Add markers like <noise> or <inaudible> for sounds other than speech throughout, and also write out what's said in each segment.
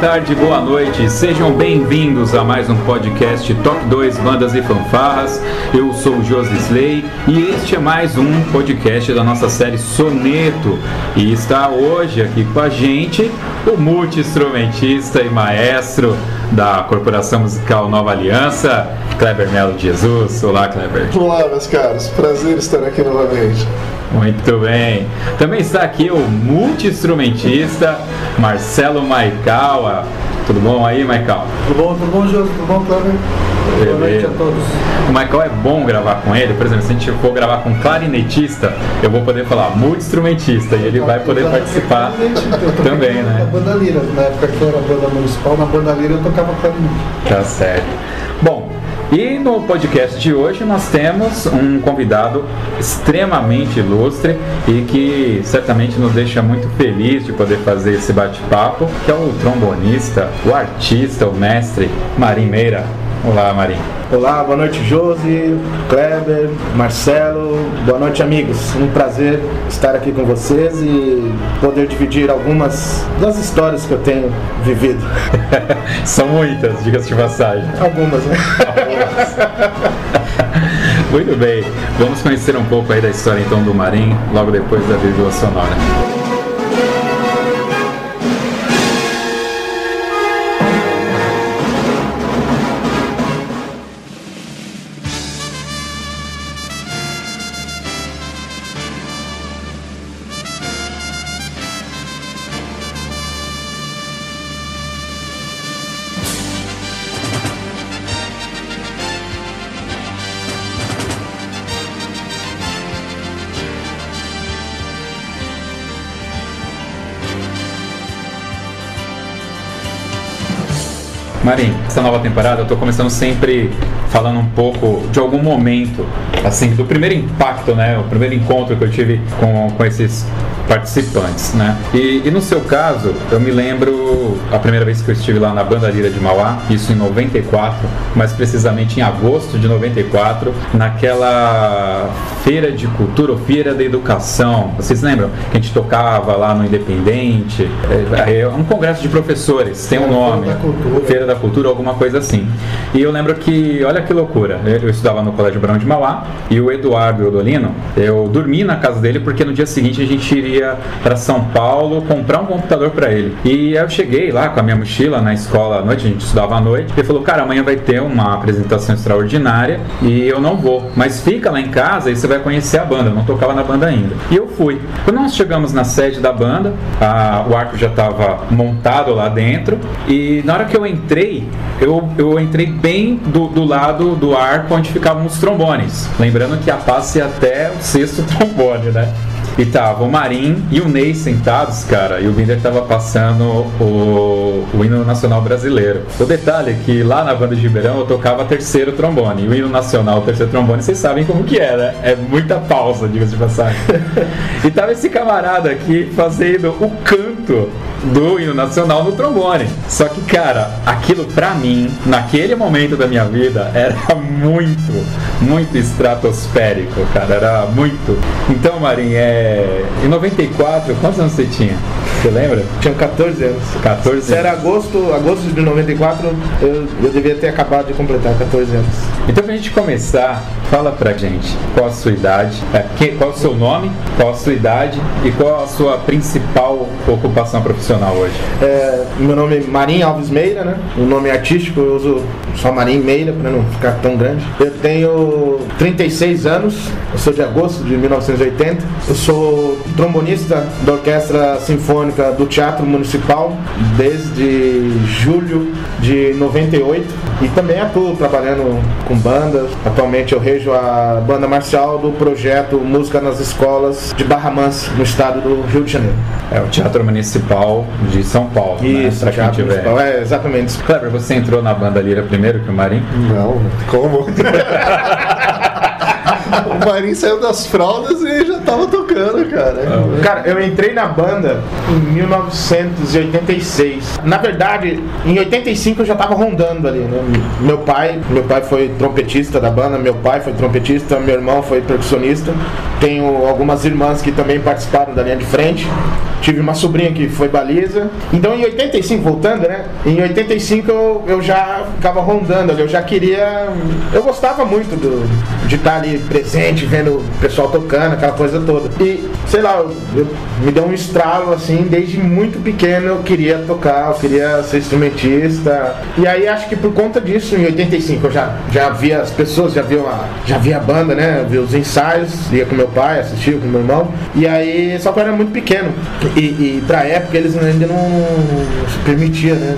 Tarde, boa noite. Sejam bem-vindos a mais um podcast Top 2 Bandas e Fanfarras. Eu sou o Josi Slay e este é mais um podcast da nossa série Soneto. E está hoje aqui com a gente o multi-instrumentista e maestro da Corporação Musical Nova Aliança, Kleber Melo de Jesus. Olá, Kleber. Olá, meus caros. Prazer estar aqui novamente. Muito bem. Também está aqui o multi-instrumentista Marcelo Maikawa. Tudo bom aí, Maikawa? Tudo bom, tudo bom, Jô? Tudo bom, Kleber? Boa noite a todos. O Michael é bom gravar com ele, por exemplo, se a gente for gravar com clarinetista, eu vou poder falar multi-instrumentista e ele vai poder participar <laughs> <laughs> também, né? Na banda Lira, na época que eu era banda municipal, na banda Lira eu tocava clarinete. Tá certo. E no podcast de hoje nós temos um convidado extremamente ilustre e que certamente nos deixa muito feliz de poder fazer esse bate-papo, que é o trombonista, o artista, o mestre Marim Meira. Olá, Marim. Olá, boa noite, Josi, Kleber, Marcelo, boa noite, amigos. Um prazer estar aqui com vocês e poder dividir algumas das histórias que eu tenho vivido. <laughs> São muitas, diga-se de passagem. Algumas, né? <laughs> Muito bem, vamos conhecer um pouco aí da história então do Marim, logo depois da vírgula sonora. Essa nova temporada eu tô começando sempre falando um pouco de algum momento, assim, do primeiro impacto, né? O primeiro encontro que eu tive com, com esses participantes, né? E, e, no seu caso, eu me lembro a primeira vez que eu estive lá na Bandalira de Mauá, isso em 94, mais precisamente em agosto de 94, naquela feira de cultura ou feira da educação. Vocês lembram que a gente tocava lá no Independente? É, é um congresso de professores, tem um nome. Feira da Cultura. Feira da Cultura, alguma coisa assim. E eu lembro que, olha que loucura, eu estudava no Colégio Brão de Mauá e o Eduardo Odolino, eu dormi na casa dele porque no dia seguinte a gente iria para São Paulo comprar um computador para ele. E eu cheguei lá com a minha mochila na escola à noite, a gente estudava à noite. Ele falou: Cara, amanhã vai ter uma apresentação extraordinária e eu não vou, mas fica lá em casa e você vai conhecer a banda. Eu não tocava na banda ainda. E eu fui. Quando nós chegamos na sede da banda, a, o arco já estava montado lá dentro e na hora que eu entrei, eu, eu entrei bem do, do lado do arco onde ficavam os trombones. Lembrando que a passe até o sexto trombone, né? E tava o Marim e o Ney sentados, cara, e o Binder tava passando o, o hino nacional brasileiro. O detalhe é que lá na banda de Ribeirão eu tocava terceiro trombone. E o hino nacional, o terceiro trombone, vocês sabem como que é, né? É muita pausa, diga-se de passagem. <laughs> e tava esse camarada aqui fazendo o canto do hino nacional no trombone. Só que, cara, aquilo pra mim, naquele momento da minha vida, era muito, muito estratosférico, cara. Era muito. Então, Marinho, é. Em 94, quantos anos você tinha? Você lembra? Tinha 14 anos. 14 Se era agosto, agosto de 94, eu, eu devia ter acabado de completar 14 anos. Então, pra gente começar, fala pra gente qual a sua idade, é, qual o seu nome, qual a sua idade e qual a sua principal ocupação profissional hoje. É, meu nome é Marim Alves Meira, né? O nome artístico eu uso só Marim Meira para não ficar tão grande. Eu tenho 36 anos, eu sou de agosto de 1980. Eu sou trombonista da Orquestra Sinfônica do Teatro Municipal desde julho de 98 e também atuo trabalhando com bandas. Atualmente eu rejo a banda marcial do projeto Música nas Escolas de Barra Mansa, no estado do Rio de Janeiro. É o Teatro Municipal de São Paulo, né? Isso, quem Teatro tiver. Municipal. É, exatamente. Kleber, você entrou na banda Lira primeiro que o Marim? Não, como? <laughs> o Marinho saiu das fraldas e já tava tocando, cara. Cara, eu entrei na banda em 1986. Na verdade, em 85 eu já tava rondando ali, né? Meu pai, meu pai foi trompetista da banda, meu pai foi trompetista, meu irmão foi percussionista. Tenho algumas irmãs que também participaram da linha de frente. Tive uma sobrinha que foi baliza. Então em 85, voltando, né? Em 85 eu, eu já ficava rondando ali, eu já queria. Eu gostava muito do, de estar ali presente, vendo o pessoal tocando, aquela coisa toda. E, sei lá, eu- eu- me deu um estralo assim, desde muito pequeno eu queria tocar, eu queria ser instrumentista. E aí acho que por conta disso, em 85, eu já, já via as pessoas, já via, a, já via a banda, né? Via os ensaios, ia com meu pai, assistia com meu irmão. E aí, só que eu era muito pequeno. E, e pra época eles ainda não se permitia, né?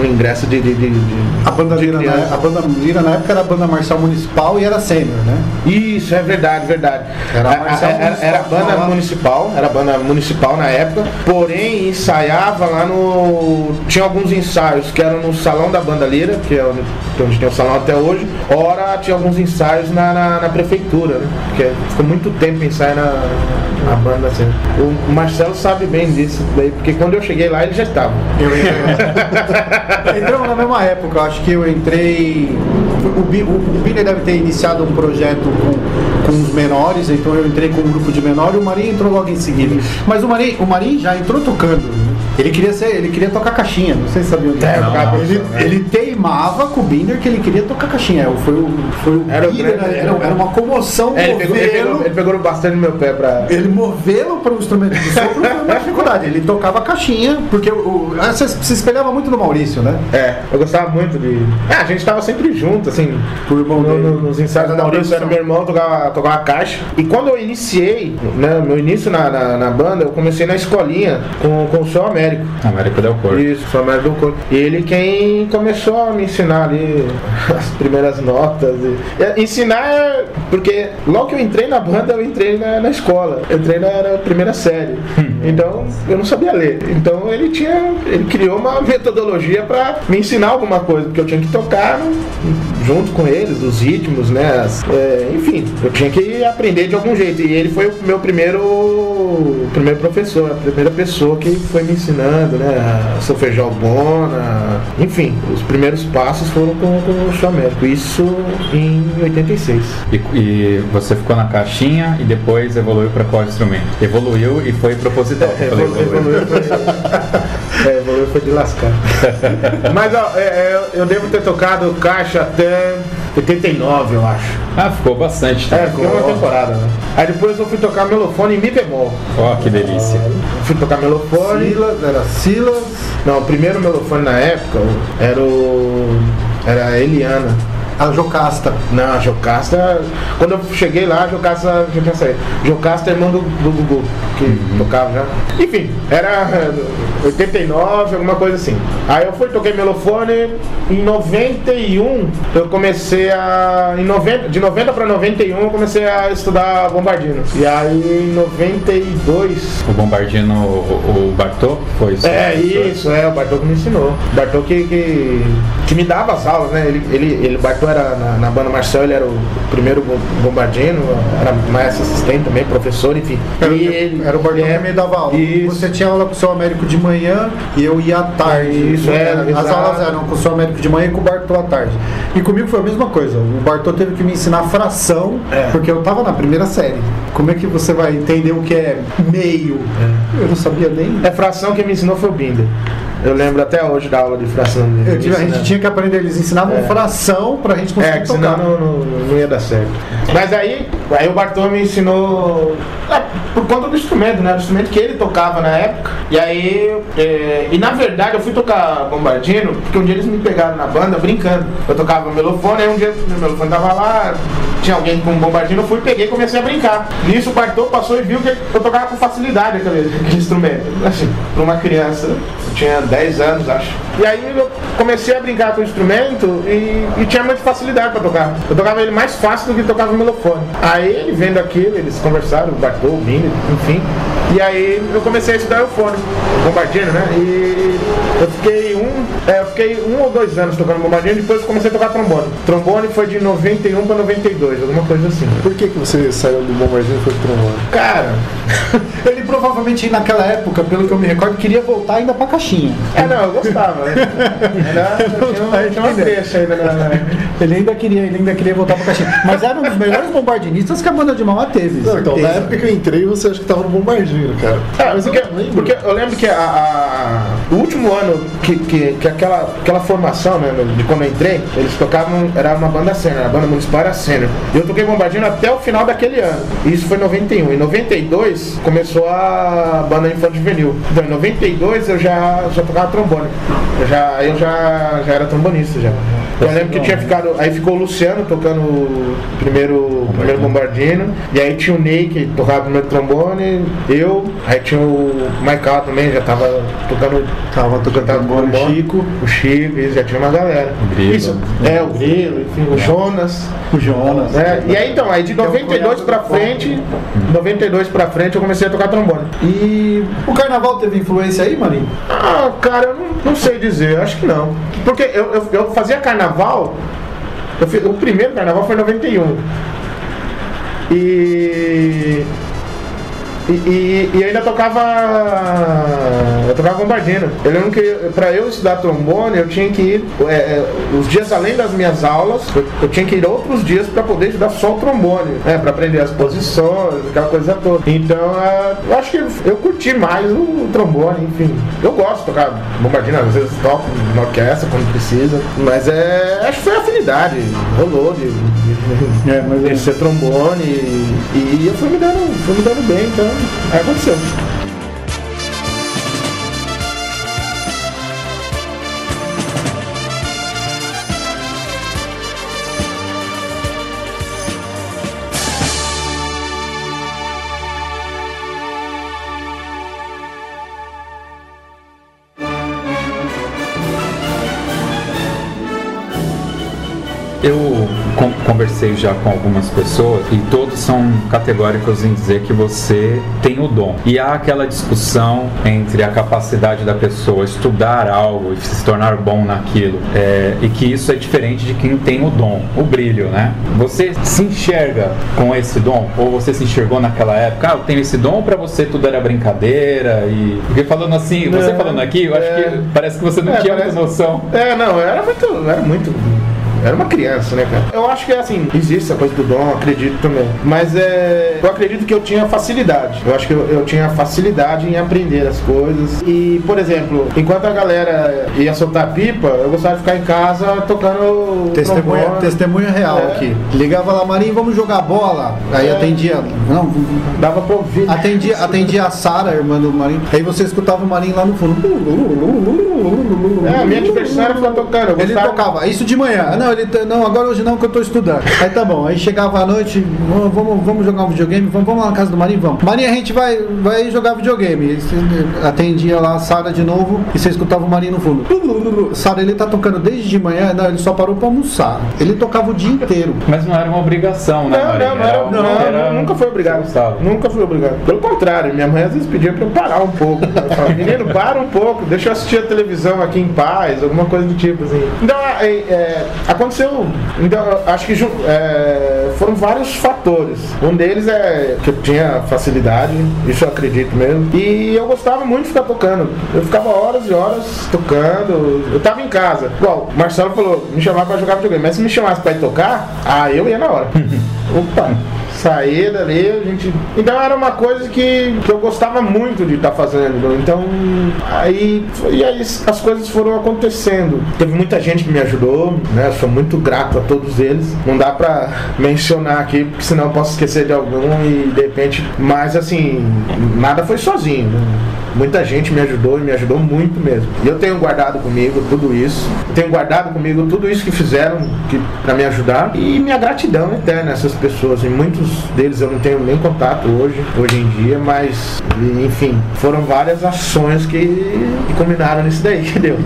o ingresso de. de, de- de- A banda, de na, a banda Lira na época era a banda marcial municipal e era sênior, né? Isso, é verdade, verdade. Era A- era, era banda lá. municipal, era banda municipal na época, porém ensaiava lá no. Tinha alguns ensaios que eram no salão da banda Lira, que é onde, é onde tem o salão até hoje, ora tinha alguns ensaios na, na, na prefeitura, né? Porque ficou muito tempo ensaio na, na banda assim. O Marcelo sabe bem disso daí, porque quando eu cheguei lá ele já estava. Eu entrei. <laughs> Entramos na mesma época, eu acho que eu entrei. O, o, o Billy deve ter iniciado um projeto com, com os menores, então eu entrei com um grupo de menor e o Marinho entrou logo em seguida. Mas o Marinho, o Marinho já entrou tocando. Ele queria ser, ele queria tocar caixinha, não sei se sabiam disso. É, Não, ele, nossa, ele teimava com o Binder que ele queria tocar caixinha. Foi o, foi o Era o Binder, grande- era, era uma comoção É, ele, pegou, ele, pegou, ele pegou bastante no meu pé pra. Ele movê-lo para o instrumento de sopro foi uma dificuldade. Ele tocava caixinha, porque o, o- você se espelhava muito no Maurício, né? É, eu gostava muito de. Ah, a gente tava sempre junto, assim. O irmão no- no- nos ensaios da Maurício era meu irmão, tocava, tocava caixa. E quando eu iniciei, né, meu início na, na, na banda, eu comecei na escolinha com, com o seu Américo. América Del Corpo. Isso, o seu Américo do Corpo. E ele quem começou a me ensinar ali <laughs> as primeiras notas. E, e ensinar é. Porque logo que eu entrei na banda, eu entrei na, na escola. Eu entrei na, na primeira série. Então eu não sabia ler. Então ele tinha. Ele criou uma metodologia pra me ensinar alguma coisa, porque eu tinha que tocar no- junto com eles, os ritmos, né? as- é, enfim, eu tinha que aprender de algum jeito. E ele foi o meu primeiro, primeiro professor, a primeira pessoa que foi me ensinando, né? A solfejar bona, enfim, os primeiros passos foram com, com o Show Américo. Isso em 86. E, e você ficou na caixinha e depois evoluiu para qual instrumento? Evoluiu e foi proposital. Falei, Evolu- Evoluiu foi, <laughs> é, foi de lascar. <laughs> Mas ó, é, é, eu devo ter tocado caixa até 89, eu acho. Ah, ficou bastante. É, tempo. ficou uma temporada, né? Aí depois eu fui tocar melofone em Mi bemol. Ó, que delícia. Fui tocar melofone. Silas, era Silas. Não, o primeiro melofone na época era o. Era a Eliana. A Jocasta. Não, a Jocasta. Quando eu cheguei lá, a Jocasta já tinha saído. Jocasta é irmão do, do Gugu, que tocava já. Enfim, era 89, alguma coisa assim. Aí eu fui, toquei melofone. Em 91, eu comecei a. Em 90, de 90 para 91, eu comecei a estudar bombardino. E aí em 92. O Bombardino, o, o Bartô, foi seu É isso, é, o Bartô que me ensinou. O Bartô que, que, que me dava as aulas, né? Ele, ele, ele Bartô Era na, na banda Marcel, ele era o primeiro bom- bombardino, era mais assistente também, professor, enfim. Era, E ele- era o Bartão é, que me dava aula. Isso. Você tinha aula com o seu Américo de manhã e eu ia à tarde. Isso, é, As exato. aulas eram com o seu Américo de manhã e com o Bartô à tarde. E comigo foi a mesma coisa. O Bartô teve que me ensinar fração, É. porque eu tava na primeira série. Como é que você vai entender o que é meio? Eu não sabia nem. É fração que me ensinou foi o Binder. Eu lembro até hoje da aula de fração tive- a gente Ensinando. tinha que aprender, eles ensinavam É. fração pra gente conseguir É, que senão não, não, não ia dar certo. Mas aí, aí o Bartô me ensinou é, por conta do instrumento, né? Do instrumento que ele tocava na época. E aí, é, e na verdade eu fui tocar bombardino, porque um dia eles me pegaram na banda brincando. Eu tocava melofone, aí um dia meu melofone tava lá, tinha alguém com bombardino, eu fui, peguei e comecei a brincar. Nisso o Bartô passou e viu que eu tocava com facilidade aquele, aquele instrumento. Assim, pra uma criança, eu tinha 10 anos, acho. E aí eu comecei a brincar com o instrumento e, e tinha muita facilidade pra tocar. Eu tocava ele mais fácil do que tocava o melofone. Aí ele vendo aquilo, eles conversaram, o Bartô, o Bini, enfim. E aí eu comecei a estudar eufone, bombardino, né? E eu fiquei um, é, eu fiquei um ou dois anos tocando bombardino, depois eu comecei a tocar trombone. Trombone foi de 91 pra 92, alguma coisa assim. Por que, que você saiu do bombardino e foi pro trombone? Cara, <laughs> Ele provavelmente naquela época, pelo que eu me recordo, queria voltar ainda pra caixinha. é não, eu gostava? <laughs> Era, tinha, uma- tinha uma ainda na. na- Ele ainda queria, ele ainda queria voltar pra caixinha. Mas era um dos melhores bombardinistas que a banda de Mauá teve. Não, então, na época que eu entrei, você acha que tava no bombardino, cara. É, Mas eu porque eu lembro que a, a- o último ano que, que, que aquela, aquela formação, né, de quando eu entrei, eles tocavam, era uma banda sênior, a banda municipal era sênior. E eu toquei bombardino até o final daquele ano. E isso foi em 91. Em 92 começou a banda infantil juvenil. Então em 92 eu já, já tocava trombone. Eu já, eu já, já era trombonista já. Eu lembro que tinha ficado. Aí ficou o Luciano tocando o primeiro, primeiro bombardino. E aí tinha o Ney que tocava o primeiro trombone. Eu. Aí tinha o Michael também, já tava tocando. Tava tocando tava trombone, Chico. O Chico, isso, já tinha uma galera. Grilo. Isso, é, o Grilo, enfim, o Jonas. O Jonas. É, e aí então, aí de Que é o 92 cunhado pra frente, 92 pra frente eu comecei a tocar trombone. E o carnaval teve influência aí, Marinho? Ah, cara, eu não, não sei dizer, acho que não. Porque eu, eu, eu fazia carnaval, eu fiz- o primeiro carnaval foi em 91. E. E, e, e ainda tocava. Eu tocava bombardino. Eu lembro que pra eu estudar trombone, eu tinha que ir. é, é, os dias além das minhas aulas, eu, eu tinha que ir outros dias pra poder estudar só o trombone, né? Pra aprender as posições, aquela coisa toda. Então, é, eu acho que eu curti mais o trombone, enfim. Eu gosto de tocar bombardino, às vezes toco na orquestra quando precisa. Mas é. Acho que foi afinidade. Rolou de, de, É, mas de ser trombone e, e eu fui me dando, fui me dando bem, então aí aconteceu. Conversei já com algumas pessoas e todos são categóricos em dizer que você tem o dom. E há aquela discussão entre a capacidade da pessoa estudar algo e se tornar bom naquilo, é, e que isso é diferente de quem tem o dom, o brilho, né? Você se enxerga com esse dom? Ou você se enxergou naquela época? Ah, eu tenho esse dom, pra você tudo era brincadeira e. Porque falando assim, você É, falando aqui, eu acho é. que parece que você não É, tinha parece- muita noção. É, não, era muito. Era muito. Era uma criança, né, cara? Eu acho que assim, existe essa coisa do dom, acredito também. Mas é. Eu acredito que eu tinha facilidade. Eu acho que eu, eu tinha facilidade em aprender as coisas. E, por exemplo, enquanto a galera ia soltar pipa, eu gostava de ficar em casa tocando. Testemunha, trombone. testemunha real É. aqui. Ligava lá, Marinho, vamos jogar bola. Aí É. atendia. Não, Dava pra ouvir. atendia, <laughs> atendia a Sara, irmã do Marinho. Aí você escutava o Marinho lá no fundo. É, a minha adversária ficava tocando. Eu Ele tocava, isso de manhã. Ah, Não, ele t- não, agora hoje não, que eu tô estudando. Aí tá bom, aí chegava à noite, vamos, vamos, jogar um videogame, vamos, vamos lá na casa do Marinho, vamos. Marinho, a gente vai, vai jogar videogame. Você Atendia lá a Sara de novo e você escutava o Marinho no fundo. Sara, ele tá tocando desde de manhã, não, ele só parou pra almoçar. Ele tocava o dia inteiro. Mas não era uma obrigação, né, Não, Maria? não, não, era, não, era- nunca foi obrigado. Gostava. Nunca fui obrigado. Pelo contrário, minha mãe às vezes pedia pra eu parar um pouco. Falava, menino, para um pouco, deixa eu assistir a televisão aqui em paz, alguma coisa do tipo assim. Então, é, é, a aconteceu. Então, acho que é, foram vários fatores. Um deles é que eu tinha facilidade, isso eu acredito mesmo. E eu gostava muito de ficar tocando. Eu ficava horas e horas tocando. Eu tava em casa. Igual, o Marcelo falou, me chamava pra jogar videogame. Mas se me chamasse pra ir tocar, ah, eu ia na hora. <laughs> Opa! Saía dali, a gente. Então era uma coisa que, que eu gostava muito de estar fazendo. Então, aí, e aí as coisas foram acontecendo. Teve muita gente que me ajudou, né? Sou muito grato a todos eles. Não dá pra mencionar aqui, porque senão eu posso esquecer de algum e de repente. Mas assim, nada foi sozinho. né? Muita gente me ajudou e me ajudou muito mesmo. E eu tenho guardado comigo tudo isso. Eu tenho guardado comigo tudo isso que fizeram que, para me ajudar. E minha gratidão eterna a essas pessoas. E muitos deles eu não tenho nem contato hoje, hoje em dia, mas enfim, foram várias ações que, que combinaram nisso daí, <laughs> entendeu?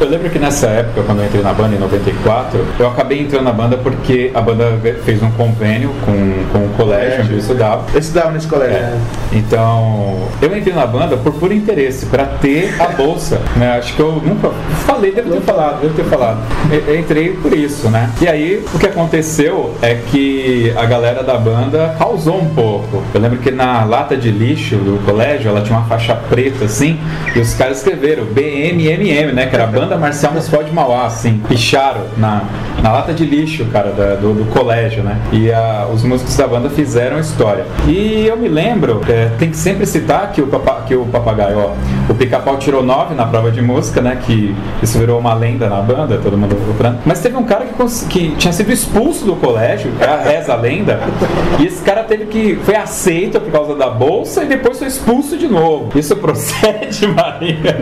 Eu lembro que nessa época, quando eu entrei na banda, em 94, eu acabei entrando na banda porque a banda fez um convênio com, com o colégio onde eu estudava. Eu estudava nesse colégio. É. Então, eu entrei na banda por puro interesse, pra ter a bolsa, né? Acho que eu nunca falei, devo ter falado, devo ter falado. Eu, entrei por isso, né? E aí, o que aconteceu é que a galera da banda causou um pouco. Eu lembro que na lata de lixo do colégio, ela tinha uma faixa preta, assim, e os caras escreveram BMMM, né? Que era a Banda Marcial Municipal de Mauá, assim. Picharam na, na lata de lixo, cara, da- do, do colégio, né? E a- os músicos da banda fizeram história. E eu me lembro, é, tem que sempre citar que o, papa, que o papagaio, ó, o pica-pau tirou 9 na prova de música, né? Que isso virou uma lenda na banda, todo mundo procurando. Mas teve um cara que, que tinha sido expulso do colégio, é a reza a lenda, e esse cara teve que. foi aceito por causa da bolsa e depois foi expulso de novo. Isso procede, <laughs> Maria?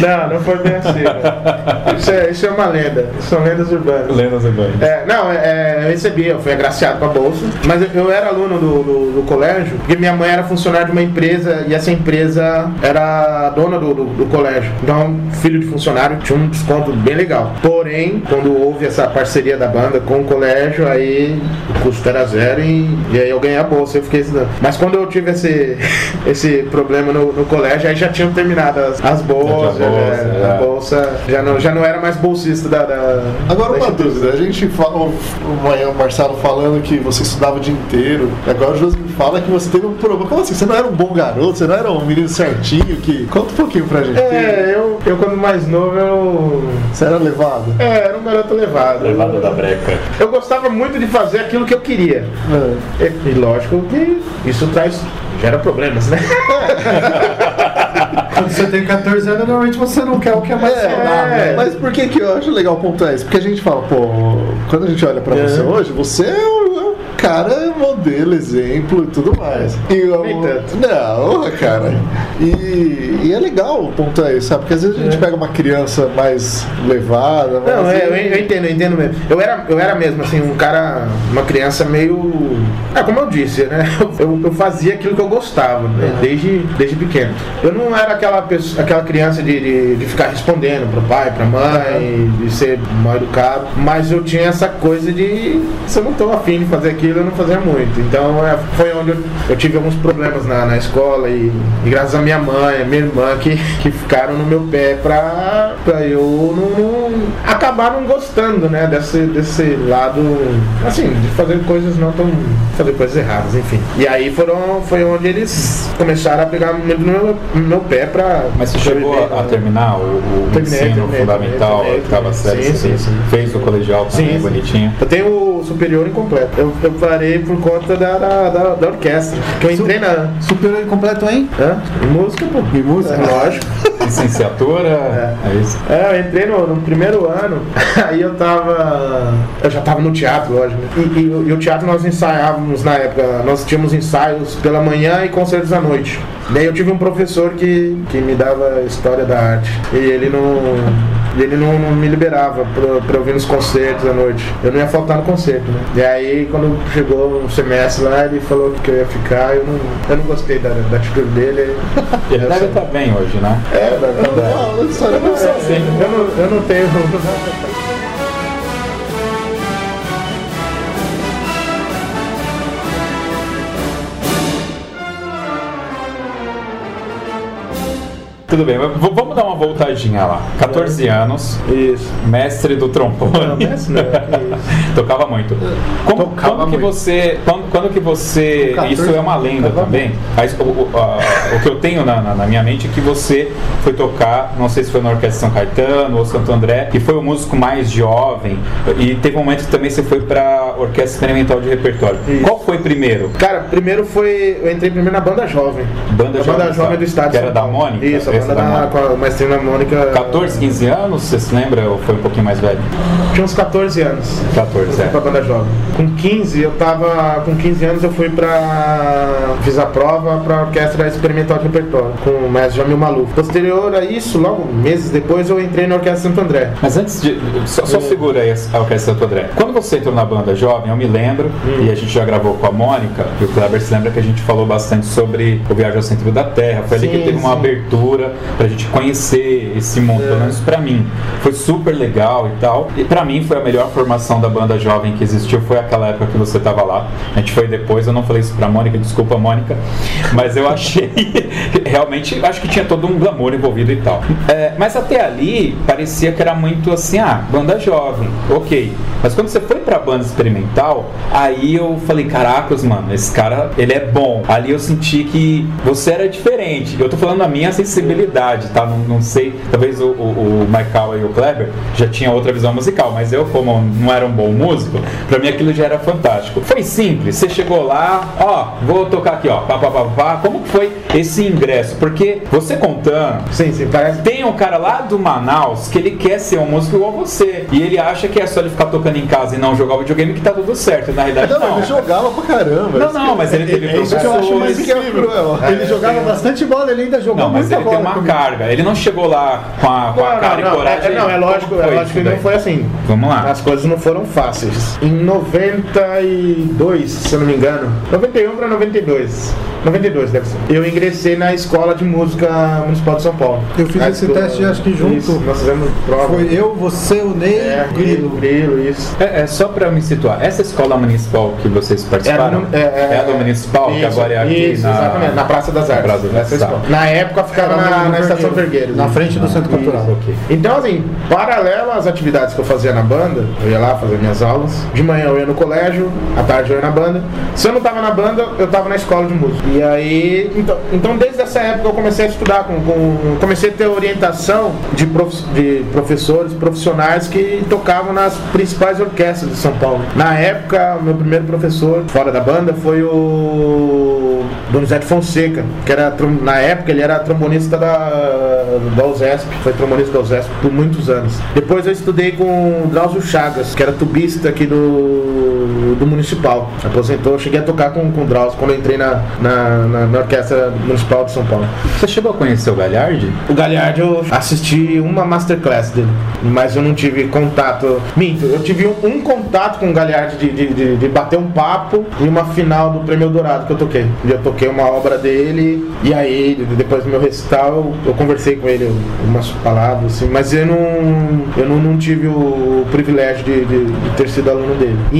Não, não foi bem assim. né? Isso, é, isso é uma lenda. São lendas urbanas. Lendas urbanas. É, não, é, eu recebi, eu fui agraciado com a bolsa, mas eu, eu era aluno do, do, do colégio, porque minha mãe era funcionária de uma empresa e essa empresa era dona do, do, do colégio. Então, filho de funcionário tinha um desconto bem legal. Porém, quando houve essa parceria da banda com o colégio, aí o custo era zero e, e aí eu ganhei a bolsa, eu fiquei estudando. Mas quando eu tive esse, <laughs> esse problema no, no colégio, aí já tinham terminado as, as bolsas, Já tinha bolsa, já- é. a bolsa já não, já não era mais bolsista da. da Agora da uma dúvida, a gente fala, o o Marcelo falando que você estudava o dia inteiro, agora o Josi me fala que você teve um problema. Como assim? Você não era um bom garoto, você não era um menino certinho que. Conta um pouquinho pra gente. É, eu, eu quando mais novo eu. Você era levado? É, era um garoto levado. Levada da breca. Eu gostava muito de fazer aquilo que eu queria. É. E, e lógico que isso traz. gera problemas, né? <laughs> Quando você tem 14 anos, normalmente você não quer o que é mais saudável. É. Mas por que, que eu acho legal pontuar isso? Porque a gente fala, pô, quando a gente olha pra você hoje, você é é um cara modelo, exemplo e tudo mais. E eu, Nem tanto. Não, cara. E, e é legal pontuar isso, sabe? Porque às vezes a gente pega uma criança mais levada, mais. Não, é, eu, eu entendo, eu entendo mesmo. Eu era, eu era mesmo, assim, um cara, uma criança meio. É, como eu disse, né? <laughs> Eu, eu fazia aquilo que eu gostava, né? desde, desde pequeno. Eu não era aquela, pessoa, aquela criança de, de, de ficar respondendo pro pai, pra mãe, de ser mal educado, mas eu tinha essa coisa de. Se eu não tô afim de fazer aquilo, eu não fazia muito. Então é, foi onde eu, eu tive alguns problemas na, na escola e, e graças a minha mãe, a minha irmã, que, que ficaram no meu pé pra, pra eu não, não acabar não gostando, né, desse, desse lado, assim, de fazer coisas não tão. fazer coisas erradas, enfim. E aí foram, foi onde eles começaram a pegar no meu, no meu pé pra. Mas você chegou viver, a, né? terminar o, o Terminei, ensino terminei, fundamental, terminei, a oitava série, sim, sim, sim. fez o colegial também, sim. bonitinho. Eu tenho o superior incompleto. Eu, eu parei por conta da, da, da, da orquestra. Que eu entrei na. Superior incompleto, hein? Hã? Em música, pô. Em música? É, lógico. <laughs> Licenciatura, é, isso. É, eu entrei no, no primeiro ano, <laughs> aí eu tava. Eu já tava no teatro, lógico. né? E, e o- e o teatro nós ensaiávamos na época, nós tínhamos ensaios pela manhã e concertos à noite. Daí eu tive um professor que, que me dava história da arte. E ele não. e Ele não, não me liberava pra, pra eu vir nos concertos à noite. Eu não ia faltar no concerto, né? E aí, quando chegou um semestre lá, ele falou que eu ia ficar. Eu não, eu não gostei da, da atitude dele. Ele deve estar bem hoje, né? É. Não, não, história não Eu não, eu não tenho. Tudo bem, vamos dar uma voltadinha lá. 14 anos, Isso. mestre do trombone. Não, mestre não, que isso. <laughs> Tocava muito. Como- Tocava quando que muito. você. Quando, quando que você. Com 14, isso é uma lenda também. Mas o, o- a- o que eu tenho na, na- na minha mente é que você foi tocar, não sei se foi na Orquestra São Caetano ou Santo André, que foi o músico mais jovem. E teve um momento que também você foi pra Orquestra Experimental de Repertório. Isso. Qual foi primeiro? Cara, primeiro foi. Eu entrei primeiro na banda jovem. Banda Jovem banda jovem Estado. do estado. Que era da. Mônica? Isso, a Essa banda da Mônica. com a maestrina Mônica. 14, 15 anos? Você se lembra ou foi um pouquinho mais velho? Tinha uns 14 anos. 14, Eu fui é. pra banda jovem. Com 15, eu tava. Com 15 anos eu fui pra. Fiz a prova pra Orquestra Experimental de Repertório, com o mestre Jamil Maluf. Posterior a isso, logo meses depois, eu entrei na Orquestra Santo André. Mas antes de. Só, só segura aí a Orquestra Santo André. Quando você entrou na banda jovem, eu me lembro, e a gente já gravou com a Mônica, e o Kleber se lembra que a gente falou bastante sobre o Viagem ao Centro da Terra. Foi ali Sim, que teve uma abertura pra gente conhecer esse mundo, pelo menos pra mim. Foi super legal e tal. E pra mim foi a melhor formação da banda jovem que existiu, foi aquela época que você tava lá. A gente foi depois, eu não falei isso pra Mônica, desculpa, Mônica. Mas eu achei. <laughs> Realmente, acho que tinha todo um glamour envolvido e tal. É, mas até ali, parecia que era muito assim, ah, banda jovem, ok. Mas quando você foi pra banda experimental, aí eu falei, caracas, mano, esse cara, ele é bom. Ali eu senti que você era diferente. Eu tô falando a minha sensibilidade, tá? Não, não sei, talvez o, o, o Michael e o Kleber já tinham outra visão musical, mas eu, como não era um bom músico, pra mim aquilo já era fantástico. Foi simples, você chegou lá, ó, vou tocar aqui, ó, pá, pá, pá, pá. Como foi esse ingresso? Porque você contando, Sim, sim, parece. tem um cara lá do Manaus que ele quer ser um músico igual você. E ele acha que é só ele ficar tocando em casa e não jogar o videogame que tá tudo certo. Na realidade, Não, não. ele jogava pra caramba. Não, não, mas ele teve É isso que eu acho mais que é cruel. Ele jogava bastante bola, ele ainda jogou Não, mas muita ele bola. tem uma comigo. carga. Ele não chegou lá com a, com a Não, cara não, e coragem. é, não, é lógico, Como é lógico que não foi assim. Vamos lá. As coisas não foram fáceis. Em 92, se eu não me engano, 91 para 92. 92 deve ser. Eu ingressei na escola de música municipal de São Paulo. Eu fiz A esse teste, acho que junto. Isso, nós fizemos prova. Foi eu, você, o Ney, É, o Grilo. Grilo, isso. É, é só pra eu me situar. Essa escola municipal que vocês participaram no- é, a do municipal, que isso, agora é aqui isso, na... exatamente, na Praça das Artes. Praça das Artes, tá. Na época ficava na, no na Estação Vergueiro. Na frente do Centro Cultural. Ok. Então, assim, paralelo às atividades que eu fazia na banda, eu ia lá fazer minhas aulas. De manhã eu ia no colégio, à tarde eu ia na banda. Se eu não tava na banda, eu tava na escola de música. E aí, então, então desde essa época eu comecei a estudar, com, com- comecei a ter orientação de, prof- de professores profissionais que tocavam nas principais orquestras de São Paulo. Na época, meu primeiro professor fora da banda foi o Donizete Fonseca, que era na época ele era trombonista da, da USESP, foi trombonista da USESP por muitos anos. Depois eu estudei com o Drauzio Chagas, que era tubista aqui do, do municipal. Aposentou, eu cheguei a tocar com, com o Drauzio quando entrei na, na, na- na Orquestra Municipal de São Paulo. Você chegou a conhecer o Galhardi? O Galhardi eu assisti uma masterclass dele, mas eu não tive contato. Minto, eu tive um, um contato com o Galhardi de, de, de- de bater um papo em uma final do Prêmio Dourado que eu toquei. Eu toquei uma obra dele e aí depois do meu recital eu, eu conversei com ele umas palavras assim, mas eu não eu não, não tive o privilégio de, de- de ter sido aluno dele. E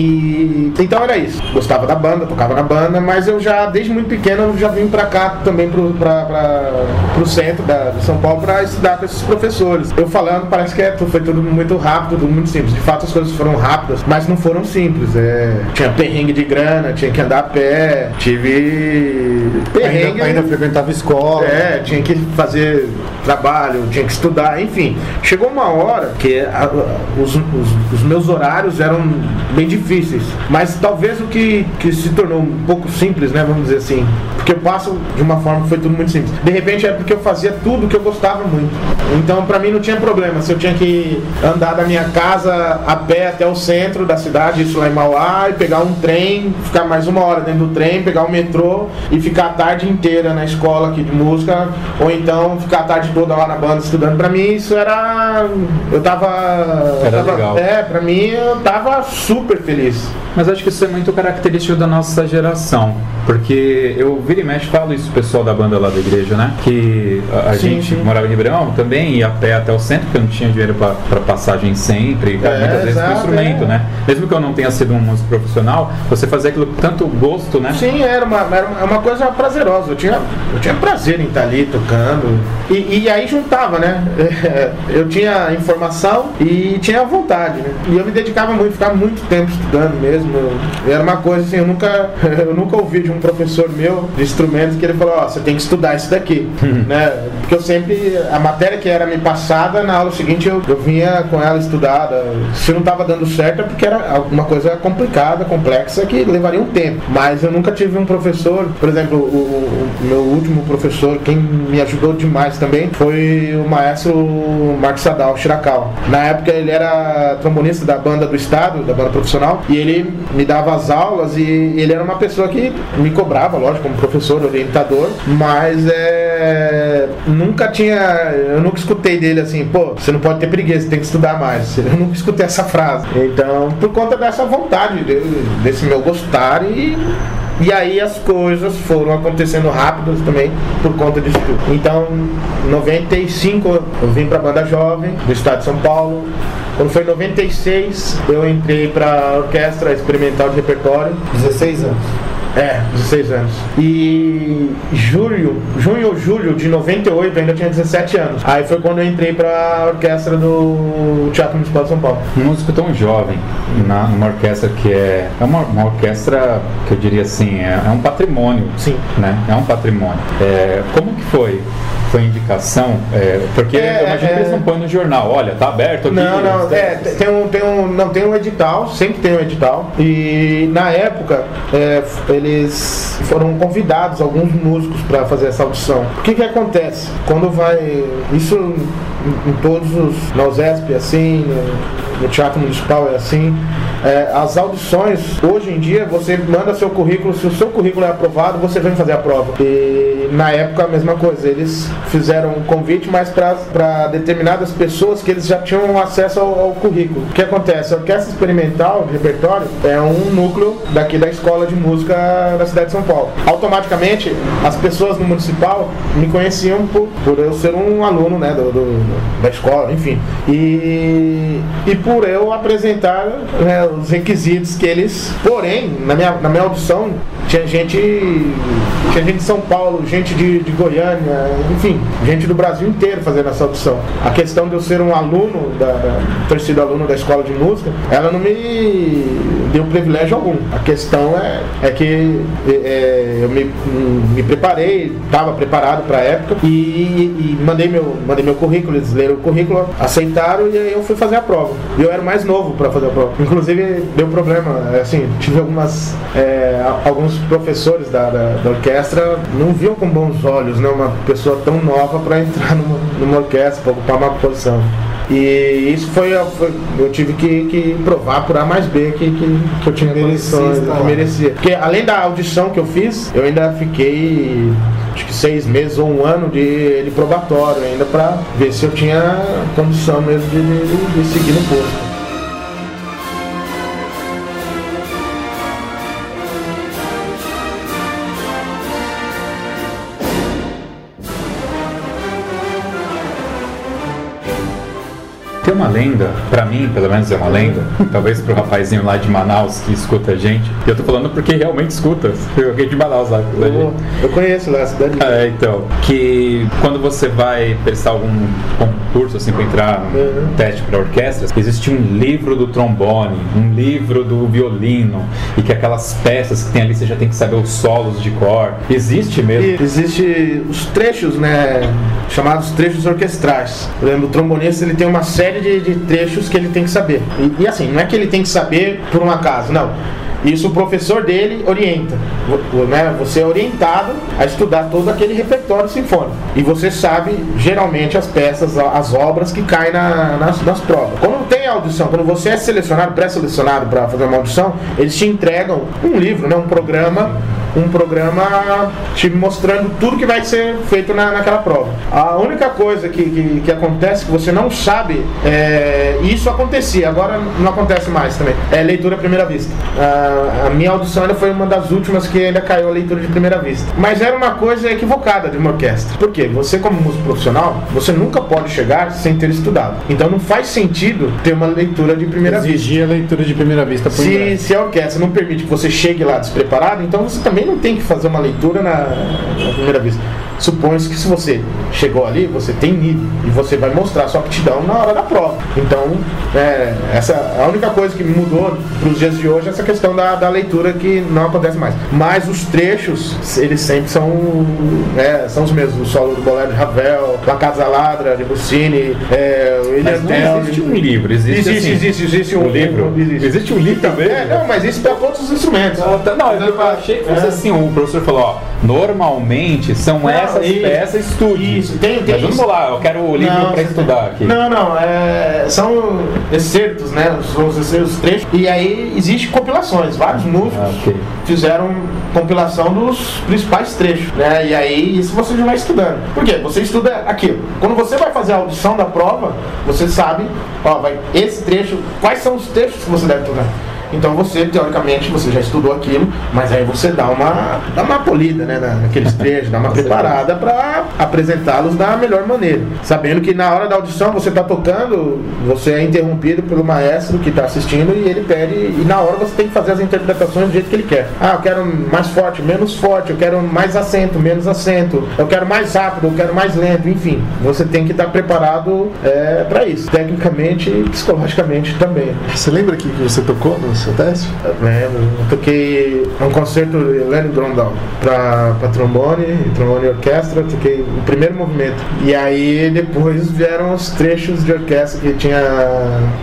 então era isso. Gostava da banda, tocava na banda, mas eu já desde muito pequeno eu já vim pra cá também pro, pra, pra, pro centro da, de São Paulo pra estudar com esses professores. Eu falando, parece que é, foi tudo muito rápido, tudo muito simples. De fato as coisas foram rápidas, mas não foram simples. É, tinha perrengue de grana, tinha que andar a pé, tive perrengue. Ainda, ainda frequentava escola. É, tinha que fazer trabalho, tinha que estudar, enfim. Chegou uma hora que a- a- os, os- os meus horários eram bem difíceis, mas talvez o que, que se tornou um pouco simples, né, vamos dizer assim, porque eu passo de uma forma que foi tudo muito simples. De repente é porque eu fazia tudo que eu gostava muito. Então pra mim não tinha problema se eu tinha que andar da minha casa a pé até o centro da cidade, isso lá em Mauá, e pegar um trem, ficar mais uma hora dentro do trem, pegar o metrô e ficar a tarde inteira na escola aqui de música, ou então ficar a tarde toda lá na banda estudando. Pra mim isso era. Eu tava. eu Era tava- legal. É, pra mim eu tava super feliz. Mas acho que isso é muito característico da nossa geração. Porque eu vira e mexe falo isso pessoal da banda lá da igreja, né? Que a, a Sim, gente sim. morava em Ribeirão também, ia a pé até o centro, porque eu não tinha dinheiro pra, pra passagem sempre, É, muitas vezes com instrumento, é. né? Mesmo que eu não tenha sido um músico profissional, você fazia aquilo com tanto gosto, né? Sim, era uma, era uma- é uma coisa prazerosa. Eu tinha, eu tinha prazer em estar ali tocando. E, e aí juntava, né? <laughs> Eu tinha informação e tinha vontade, né? E eu me dedicava muito, ficava muito tempo estudando mesmo. E era uma coisa assim, eu nunca, <laughs> eu nunca ouvi de um professor meu de instrumentos que ele falou, ó, você tem que estudar isso daqui. né? Porque eu sempre, a matéria que era me passada, na aula seguinte eu, eu vinha com ela estudada. Se não estava dando certo é porque era alguma coisa complicada, complexa, que levaria um tempo. Mas eu nunca tive um professor, por exemplo, o, o- meu último professor, quem me ajudou demais também, foi o maestro Marcos Sadal Chiracal. Na época ele era trombonista da banda do estado, da banda profissional, e ele me dava as aulas e ele era uma pessoa que me cobrava, lógico, como professor, orientador, mas é, nunca tinha, eu nunca escutei dele assim, pô, você não pode ter preguiça, você tem que estudar mais. Eu nunca escutei essa frase. Então, por conta dessa vontade, de- desse meu gostar e e aí as coisas foram acontecendo rápidas também por conta disso tudo. Então, em 95 eu vim pra banda jovem do estado de São Paulo. Quando foi em 96, eu entrei pra orquestra experimental de repertório. 16 anos. É, 16 anos. E julho, junho ou julho de 98, eu ainda tinha 17 anos. Aí foi quando eu entrei pra orquestra do Teatro Municipal de São Paulo. Um músico tão jovem, na, numa orquestra que é. É uma, uma orquestra que eu diria assim, é, é um patrimônio. Sim. Né? É um patrimônio. É, como que foi? Foi indicação? É, porque É, eu imagino é, que eles não põem no jornal. Olha, tá aberto aqui. Não, não, é, tem- um, tem um, não, tem um edital, sempre tem um edital. E na época é, eles foram convidados, alguns músicos, para fazer essa audição. O que que acontece? Quando vai. Isso em, todos os. Na USESP é assim, no, no Teatro Municipal é assim. É, as audições, hoje em dia, você manda seu currículo, se o seu currículo é aprovado, você vem fazer a prova. E na época a mesma coisa, eles fizeram um convite, mas para determinadas pessoas que eles já tinham acesso ao, ao currículo. O que acontece? A Orquestra Experimental de Repertório é um núcleo daqui da Escola de Música da cidade de São Paulo. Automaticamente, as pessoas no municipal me conheciam por, por eu ser um aluno né, do, do- da escola, enfim. E, e por eu apresentar né, os requisitos que eles. Porém, na minha, na minha audição, tinha gente. Tinha gente de São Paulo, gente de, de Goiânia, enfim, gente do Brasil inteiro fazendo essa audição. A questão de eu ser um aluno, da, da- ter sido aluno da escola de música, ela não me deu privilégio algum. A questão é, é que é, eu me, me preparei, estava preparado para a época e, e mandei, meu, mandei meu currículo, eles leram o currículo, aceitaram e aí eu fui fazer a prova. E eu era mais novo para fazer a prova. Inclusive deu problema, assim, tive algumas é, alguns professores da, da, da orquestra não viam com bons olhos, né, uma pessoa tão nova para entrar numa, numa orquestra, para ocupar uma posição. E isso foi, foi- eu tive que, que provar por A mais B que, que, que eu tinha Merecia condições, estar que lá. merecia. Porque além da audição que eu fiz, eu ainda fiquei acho que seis meses ou um ano de, de probatório ainda para ver se eu tinha condição mesmo de, de, de seguir no posto. Lenda, pra mim, pelo menos é uma lenda, <laughs> talvez pro rapazinho lá de Manaus que escuta a gente. E eu tô falando porque realmente escuta. Eu alguém de Manaus lá. que escuta a gente. Eu, conheço lá a cidade. É, então, que quando você vai prestar algum concurso assim para entrar no Uhum. teste para orquestras, existe um livro do trombone, um livro do violino e que aquelas peças que tem ali você já tem que saber os solos de cor. Existe mesmo? E existe os trechos, né, chamados trechos orquestrais. Por exemplo, o trombonista ele tem uma série de, de trechos que ele tem que saber. E, e assim, não é que ele tem que saber por um acaso, não. Isso o professor dele orienta. Né? Você é orientado a estudar todo aquele repertório sinfônico. E você sabe, geralmente, as peças, as obras que caem na- nas, nas provas. Quando tem audição, quando você é selecionado, pré-selecionado para fazer uma audição, eles te entregam um livro, né? um programa um programa te mostrando tudo que vai ser feito na, naquela prova. A única coisa que, que, que acontece que você não sabe, é, isso acontecia, agora não acontece mais também, é leitura à primeira vista. A, a minha audição ainda foi uma das últimas que ainda caiu a leitura de primeira vista. Mas era uma coisa equivocada de uma orquestra. Por quê? Você, como músico profissional, você nunca pode chegar sem ter estudado. Então não faz sentido ter uma leitura de primeira vista. Exigir a leitura de primeira vista Se, se a orquestra não permite que você chegue lá despreparado, então você também não tem que fazer uma leitura na, na primeira vista. Supõe-se que se você chegou ali, você tem nível e você vai mostrar sua aptidão na hora da prova. Então, é, essa a única coisa que mudou para os dias de hoje é essa questão da, da leitura que não acontece mais. Mas os trechos, eles sempre são, é, são os mesmos. O solo do Bolero de Ravel, La Casa Ladra, de Rossini, é, Mas não existe um livro, existe, Existe, assim, existe, existe um um livro. Existe. Existe um livro também. É, não, mas isso para todos os instrumentos. Ah, tá. Não, eu achei que fosse É. assim, o professor falou, ó, normalmente são Não, essas isso. peças, estude. Isso, tem- tem Mas vamos isso. lá, eu quero o livro para estudar aqui. Não, não, é, são excertos, né? São os excertos trechos. E aí existe compilações. Vários músicos Ah, ok. fizeram compilação dos principais trechos, né? E aí isso você já vai estudando. Por quê? Você estuda aquilo. Quando você vai fazer a audição da prova, você sabe, ó, vai esse trecho, quais são os trechos que você deve tocar. Então você, teoricamente, você já estudou aquilo, mas aí você dá uma, dá uma polida né, na- naqueles <laughs> trechos, dá uma preparada para apresentá-los da melhor maneira. Sabendo que na hora da audição você está tocando, você é interrompido pelo maestro que está assistindo e ele pede, e na hora você tem que fazer as interpretações do jeito que ele quer. Ah, eu quero mais forte, menos forte, eu quero mais acento, menos acento, eu quero mais rápido, eu quero mais lento, enfim. Você tem que estar preparado para isso, tecnicamente e psicologicamente também. Você lembra que você tocou no seu teste? Lembro, eu toquei um concerto Lenny Grondal pra, pra trombone, trombone e orquestra, toquei o primeiro movimento. E aí depois vieram os trechos de orquestra que tinha.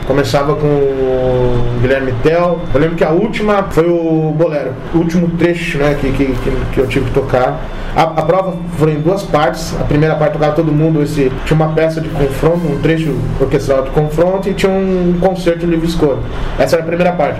Começava com o Guilherme Tell. Eu lembro que a última foi o Bolero, o último trecho né, que, que, que, que eu tive que tocar. A, a prova foi em duas partes. A primeira parte tocava todo mundo, esse, tinha uma peça de confronto, um trecho orquestral de confronto e tinha um concerto livre escolha. Essa era a primeira parte.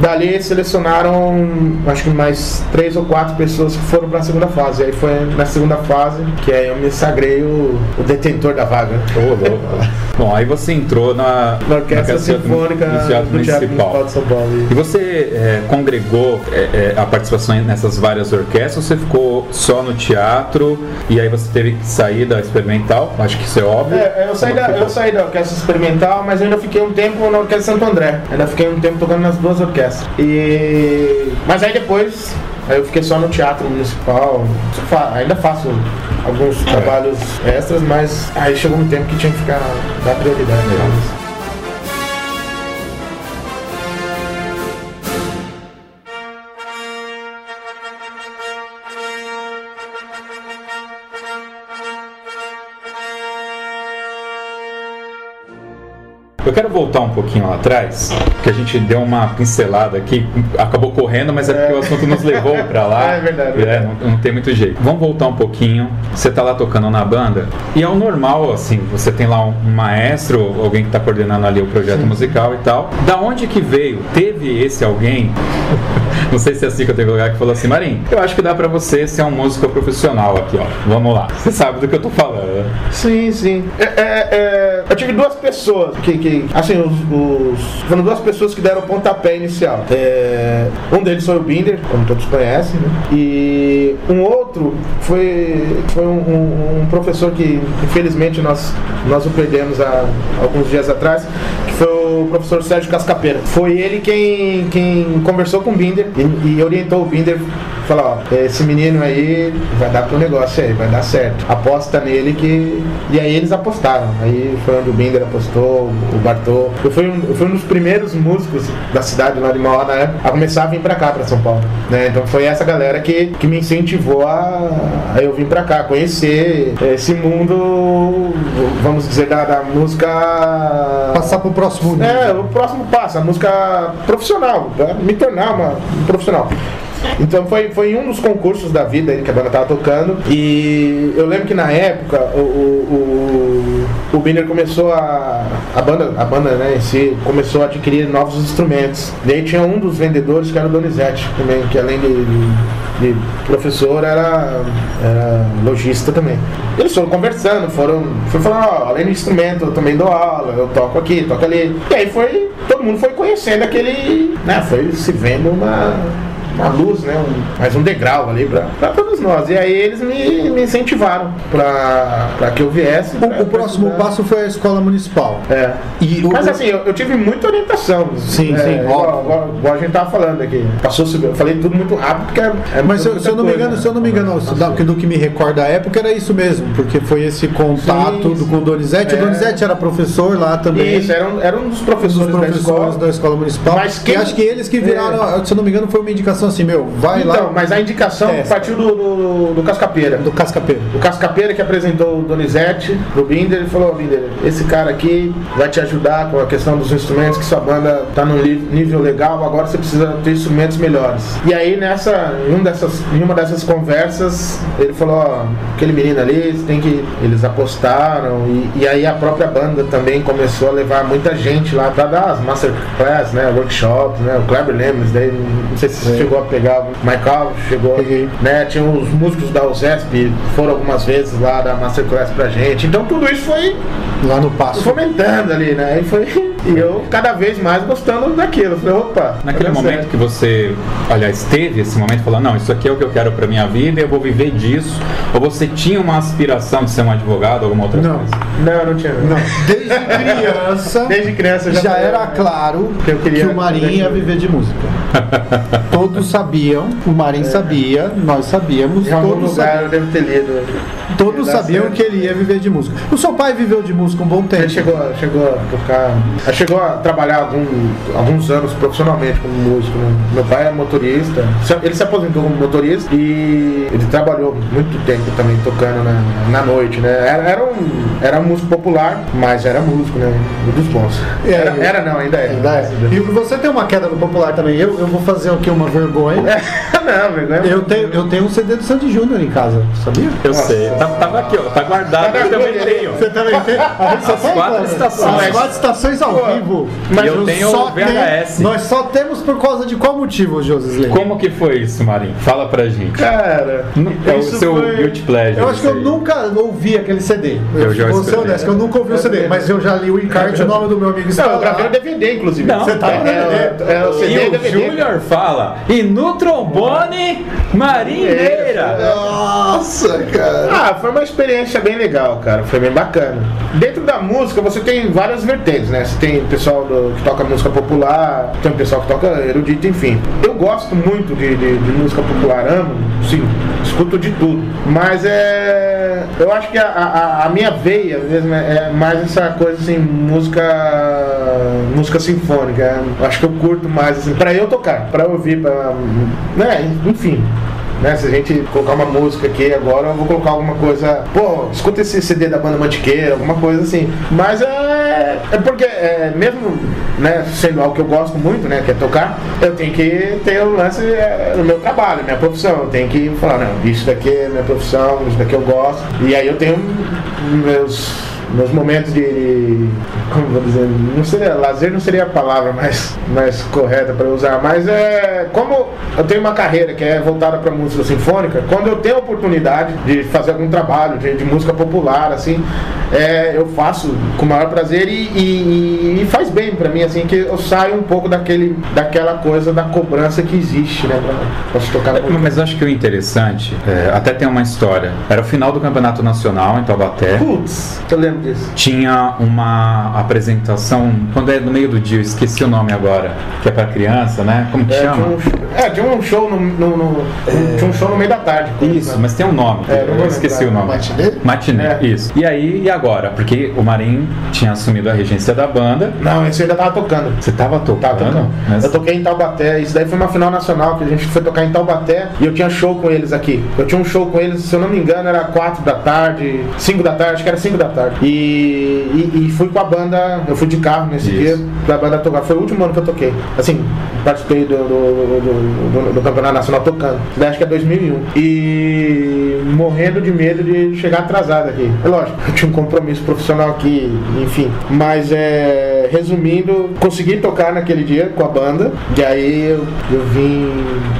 Dali selecionaram, acho que mais três ou quatro pessoas que foram para a segunda fase. Aí foi na segunda fase que aí eu me sagrei o, o detentor da vaga. Ô, louco. <laughs> Bom, aí você entrou na, Na Orquestra Sinfônica no Teatro do Teatro Municipal. Municipal de São Paulo. E você é, congregou é, é, a participação nessas várias orquestras ou você ficou só no teatro e aí você teve que sair da experimental? Acho que isso é óbvio. É, eu saí, da, eu saí da orquestra experimental, mas ainda fiquei um tempo na orquestra Santo André. Ainda fiquei um tempo tocando nas duas orquestras. E... Mas aí depois, aí eu fiquei só no teatro municipal. Ainda faço alguns trabalhos extras, mas aí chegou um tempo que tinha que ficar dar prioridade. a Eu quero voltar um pouquinho lá atrás, que a gente deu uma pincelada aqui, acabou correndo, mas é porque o assunto nos levou pra lá. <laughs> É verdade, É, verdade. não, não tem muito jeito. Vamos voltar um pouquinho. Você tá lá tocando na banda, e é o normal, assim, você tem lá um, um maestro, alguém que tá coordenando ali o projeto musical e tal. Da onde que veio? Teve esse alguém? <laughs> Não sei se é assim que eu tenho que colocar que falou assim, Marim, eu acho que dá pra você ser um músico profissional aqui, ó. Vamos lá. <laughs> Você sabe do que eu tô falando, né? Sim, sim. É, é, é, eu tive duas pessoas que, que assim, os, os- foram duas pessoas que deram o pontapé inicial. É, um deles foi o Binder, como todos conhecem, né? E um outro foi, foi um, um- um professor que, infelizmente, nós, nós o perdemos há alguns dias atrás, que foi o professor Sérgio Cascapeira. Foi ele quem, quem conversou com o Binder e, e orientou o Binder Falar, ó, esse menino aí vai dar pro negócio aí, vai dar certo. Aposta nele que. E aí eles apostaram. Aí foi onde o Binder apostou, o Bartô. Eu fui um, eu fui um dos primeiros músicos da cidade lá de Mauá na época a começar a vir pra cá, pra São Paulo. Né? Então foi essa galera que, que me incentivou a, a eu vir pra cá, conhecer esse mundo, vamos dizer, da, da música. Passar pro próximo nível. É, o próximo passo, a música profissional, pra me tornar uma, um profissional. Então foi, foi em um dos concursos da vida que a banda tava tocando. E eu lembro que na época o, o, o, o começou a. A banda, a banda né, em si começou a adquirir novos instrumentos. E aí tinha um dos vendedores que era o Donizete também, que além de, de, de professor era, era lojista também. Eles foram conversando, foram, falando, além do instrumento, eu também dou aula, eu toco aqui, toco ali. E aí foi, todo mundo foi conhecendo aquele, né, foi se vendo uma, uma luz, né? Um, mais um degrau ali pra, pra todos nós. E aí eles me, me incentivaram pra, pra que eu viesse. pra- O, o pra próximo estudar. passo foi a escola municipal. É. E o- Mas assim, eu, eu tive muita orientação. Sim, é, sim, Igual, óbvio. igual- igual a gente tava falando aqui. Passou, eu falei tudo muito rápido porque é, é Mas se, se eu não me engano, né? se eu não me engano, da- do que me recorda a época era isso mesmo, porque foi esse contato Sim, do, com o Donizete. O É. Donizete era professor lá também. Isso, era um, era um dos dos professores, professores da escola. da escola municipal. Mas quem- E acho que eles que viraram, se eu não me engano, foi uma indicação assim, meu, vai Então, lá mas a indicação Testa. partiu do, do, do Cascapeira. do Cascapeiro. O Cascapeira que apresentou o Donizete pro Binder, ele falou, "Ó, Binder, esse cara aqui vai te ajudar com a questão dos instrumentos, que sua banda tá num nível legal, agora você precisa ter instrumentos melhores. E aí nessa, em, um dessas, em uma dessas conversas, ele falou, ó, aquele menino ali, tem que. Eles apostaram, e, e aí a própria banda também começou a levar muita gente lá pra dar as masterclass, né? Workshops, né? O Kleber Lemes, daí não sei se você chegou a pegar, o Michael chegou, Peguei. né? Tinha os músicos da USESP, foram algumas vezes lá dar masterclass pra gente. Então tudo isso foi Lá no passo. fomentando ali, né? E foi. E eu cada vez mais gostando daquilo. Eu Falei, opa, Naquele tá dando momento certo. que você, aliás, teve esse momento, falou, não, isso aqui é o que eu quero pra minha vida, eu vou viver disso. Ou você tinha uma aspiração de ser um advogado, alguma outra Não. coisa? Não, não tinha. Não, desde criança. Desde criança já, já era claro que eu queria que o Marinho ia viver de música. Todos sabiam, o Marinho sabia, nós sabíamos, Em algum todos lugar eu sabiam, devo ter lido. todos sabiam certo. que ele ia viver de música. O seu pai viveu de música um bom tempo. Ele chegou, chegou a tocar. Chegou a trabalhar algum, alguns anos profissionalmente como músico. Né? Meu pai é motorista. Ele se aposentou como motorista e ele trabalhou muito tempo também tocando na, na noite, né? Era, era, um, era um músico popular, mas era músico, né? Um dos bons. É, Era, era não, ainda é. Ainda é. E você tem uma queda no popular também. Eu, eu vou fazer o que? Uma vergonha. <laughs> não, vergonha. Eu tenho, eu tenho um CD do Sandy Júnior em casa, sabia? Eu sei. Tá- tava aqui, ó. Tá guardado. Eu também tenho. Você também tem? As quatro estações. As quatro estações ao Vivo. mas eu tenho só VHS. tenho- nós só temos por causa de qual motivo, Josley? Como que foi isso, Marinho? Fala pra gente. Cara, É o seu foi- guilty pleasure. Eu acho que eu nunca ouvi aquele CD. Eu já vou ser honesto, que eu nunca ouvi o CD, mas eu já li o encarte, o nome do meu amigo está Não, eu gravei o DVD, inclusive. Não, Você tá no é, DVD. é, é o CD E o DVD. Júnior fala, e no trombone, Nossa, cara. Ah, foi uma experiência bem legal, cara. Foi bem bacana. Dentro da música você tem várias vertentes, né? Você tem o pessoal do- que toca música popular, tem o pessoal que toca erudito, enfim. Eu gosto muito de, de- de música popular, amo, sim, escuto de tudo. Mas é. Eu acho que a, a- a minha veia mesmo é é mais essa coisa assim, música. música sinfônica. Eu acho que eu curto mais, assim, pra eu tocar, pra eu ouvir, pra. né, enfim. Né, se a gente colocar uma música aqui agora, eu vou colocar alguma coisa. Pô, escuta esse CD da banda Mantiqueira, alguma coisa assim. Mas é. É porque, é, mesmo né, sendo algo que eu gosto muito, né, que é tocar, eu tenho que ter o lance é, no meu trabalho, minha profissão. Eu tenho que falar, não, isso daqui é minha profissão, isso daqui eu gosto. E aí eu tenho meus meus momentos de. Como vou dizer? Não seria, lazer não seria a palavra mais, mais correta para usar, mas é. Como eu tenho uma carreira que é voltada para música sinfônica, quando eu tenho a oportunidade de fazer algum trabalho de, de música popular, assim, é, eu faço com o maior prazer e, e- e faz bem para mim, assim, que eu saio um pouco daquele, daquela coisa da cobrança que existe, né? Pra, pra se tocar música. Mas acho que o interessante, é, até tem uma história. Era o final do Campeonato Nacional em Taubaté. Putz, eu lembro Tinha uma apresentação, quando é no meio do dia, eu esqueci o nome agora, que é pra criança, né? Como que É, tinha chama? um, é, tinha um show no, no- no- tinha um show no meio da tarde. Isso, mas tem um nome. É, eu esqueci lembrar. o nome. Matinê? Matiné, É. isso. E aí, e agora? Porque o Marim tinha assumido a regência da banda. Não, esse eu ainda tava tocando. Você tava tocando? Tava tocando. Mas- Eu toquei em Taubaté, isso daí foi uma final nacional que a gente foi tocar em Taubaté e eu tinha show com eles aqui. Eu tinha um show com eles, se eu não me engano, era 4 da tarde, 5 da tarde, acho que era 5 da tarde. E, e, e fui com a banda, eu fui de carro nesse Isso. dia da banda tocar. Foi o último ano que eu toquei. Assim, participei do, do, do, do, Campeonato Nacional tocando. Daí acho que é 2001. E morrendo de medo de chegar atrasado aqui. É lógico, eu tinha um compromisso profissional aqui, enfim. Mas é, resumindo, consegui tocar naquele dia com a banda. E aí eu, eu vim,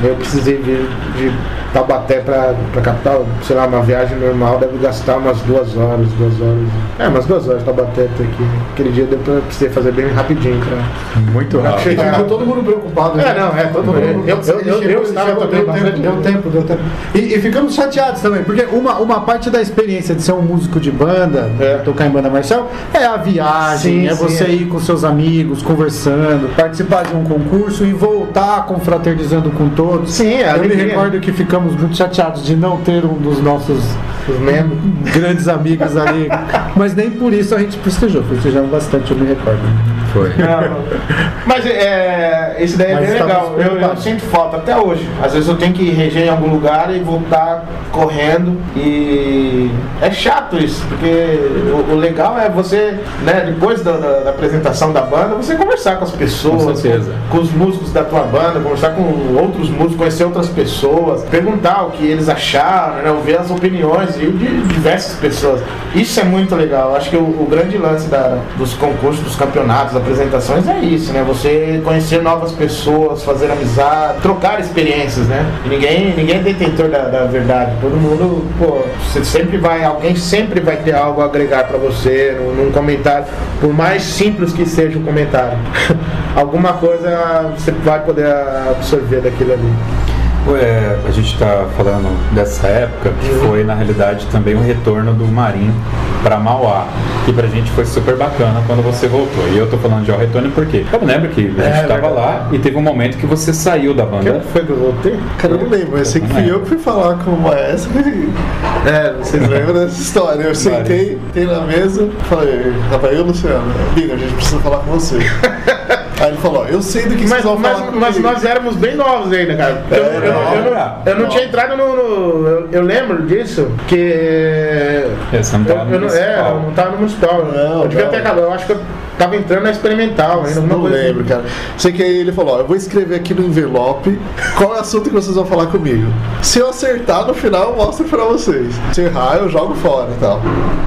eu precisei vir de Taubaté pra, pra capital, sei lá, uma viagem normal deve gastar umas duas horas, duas horas. É, umas duas horas Taubaté até aqui. Aquele dia deu pra precisei fazer bem rapidinho pra. Muito rápido. Ficou todo mundo preocupado. É, não, é, todo mundo. Eu, eu, eu, eu estava também deu tempo, deu tempo, deu tempo. E, e ficamos chateados também, porque uma, uma parte da experiência de ser um músico de banda, É. tocar em banda marcial, é a viagem, Sim, é sim, você é. ir com seus amigos, conversando, participar de um concurso e voltar confraternizando com todos. Sim, é Eu me alegria. recordo que ficamos muito chateados de não ter um dos nossos grandes amigos ali, <laughs> mas nem por isso a gente festejou, festejamos bastante, eu me recordo. Foi. Não, mas é, esse daí é Mas bem estamos legal. Eu, eu sinto falta até hoje. Às vezes eu tenho que reger em algum lugar e voltar correndo. E é chato isso, porque o, o legal é você, né, depois da, da- da apresentação da banda, você conversar com as pessoas, Com com os músicos da tua banda, conversar com outros músicos, conhecer outras pessoas, perguntar o que eles acharam, né, ouvir as opiniões de, de diversas pessoas. Isso é muito legal. Acho que o, o grande lance da- dos concursos, dos campeonatos, das apresentações é isso, né? Você conhecer novas pessoas, fazer amizade, trocar experiências, né? E ninguém, ninguém é detentor da, da verdade. Todo mundo, pô, você sempre vai, alguém sempre vai ter algo a agregar pra você num, num comentário, por mais simples que seja o comentário. <laughs> Alguma coisa você vai poder absorver daquilo ali. É, a gente está falando dessa época que foi na realidade também o retorno do Marinho para Mauá, que pra gente foi super bacana quando você voltou. E eu tô falando de ao retorno porque eu lembro que a gente É, estava verdade. lá e teve um momento que você saiu da banda. Que foi que eu voltei? Cara, eu não lembro, mas sei que fui eu que fui falar com o maestro. e- <laughs> É, vocês <laughs> lembram dessa história? Eu sentei, sentei na mesa, falei, rapaz, eu, Luciano, Bino, a gente precisa falar com você. <laughs> Aí ele falou, eu sei do que Mas, vocês vão mas, falar mas nós éramos bem novos ainda, cara. Eu, É, eu- eu- eu não- eu não tinha entrado no. no- eu, eu lembro disso, que. É, não eu, eu não, é, eu não tava no municipal. Não, eu devia não. ter acabado. Eu acho que eu tava entrando na experimental ainda. Não coisa assim. lembro, cara. Sei que aí ele falou, ó, eu vou escrever aqui no envelope qual é o assunto que vocês vão falar comigo. Se eu acertar no final, eu mostro pra vocês. Se errar, eu jogo fora e tal.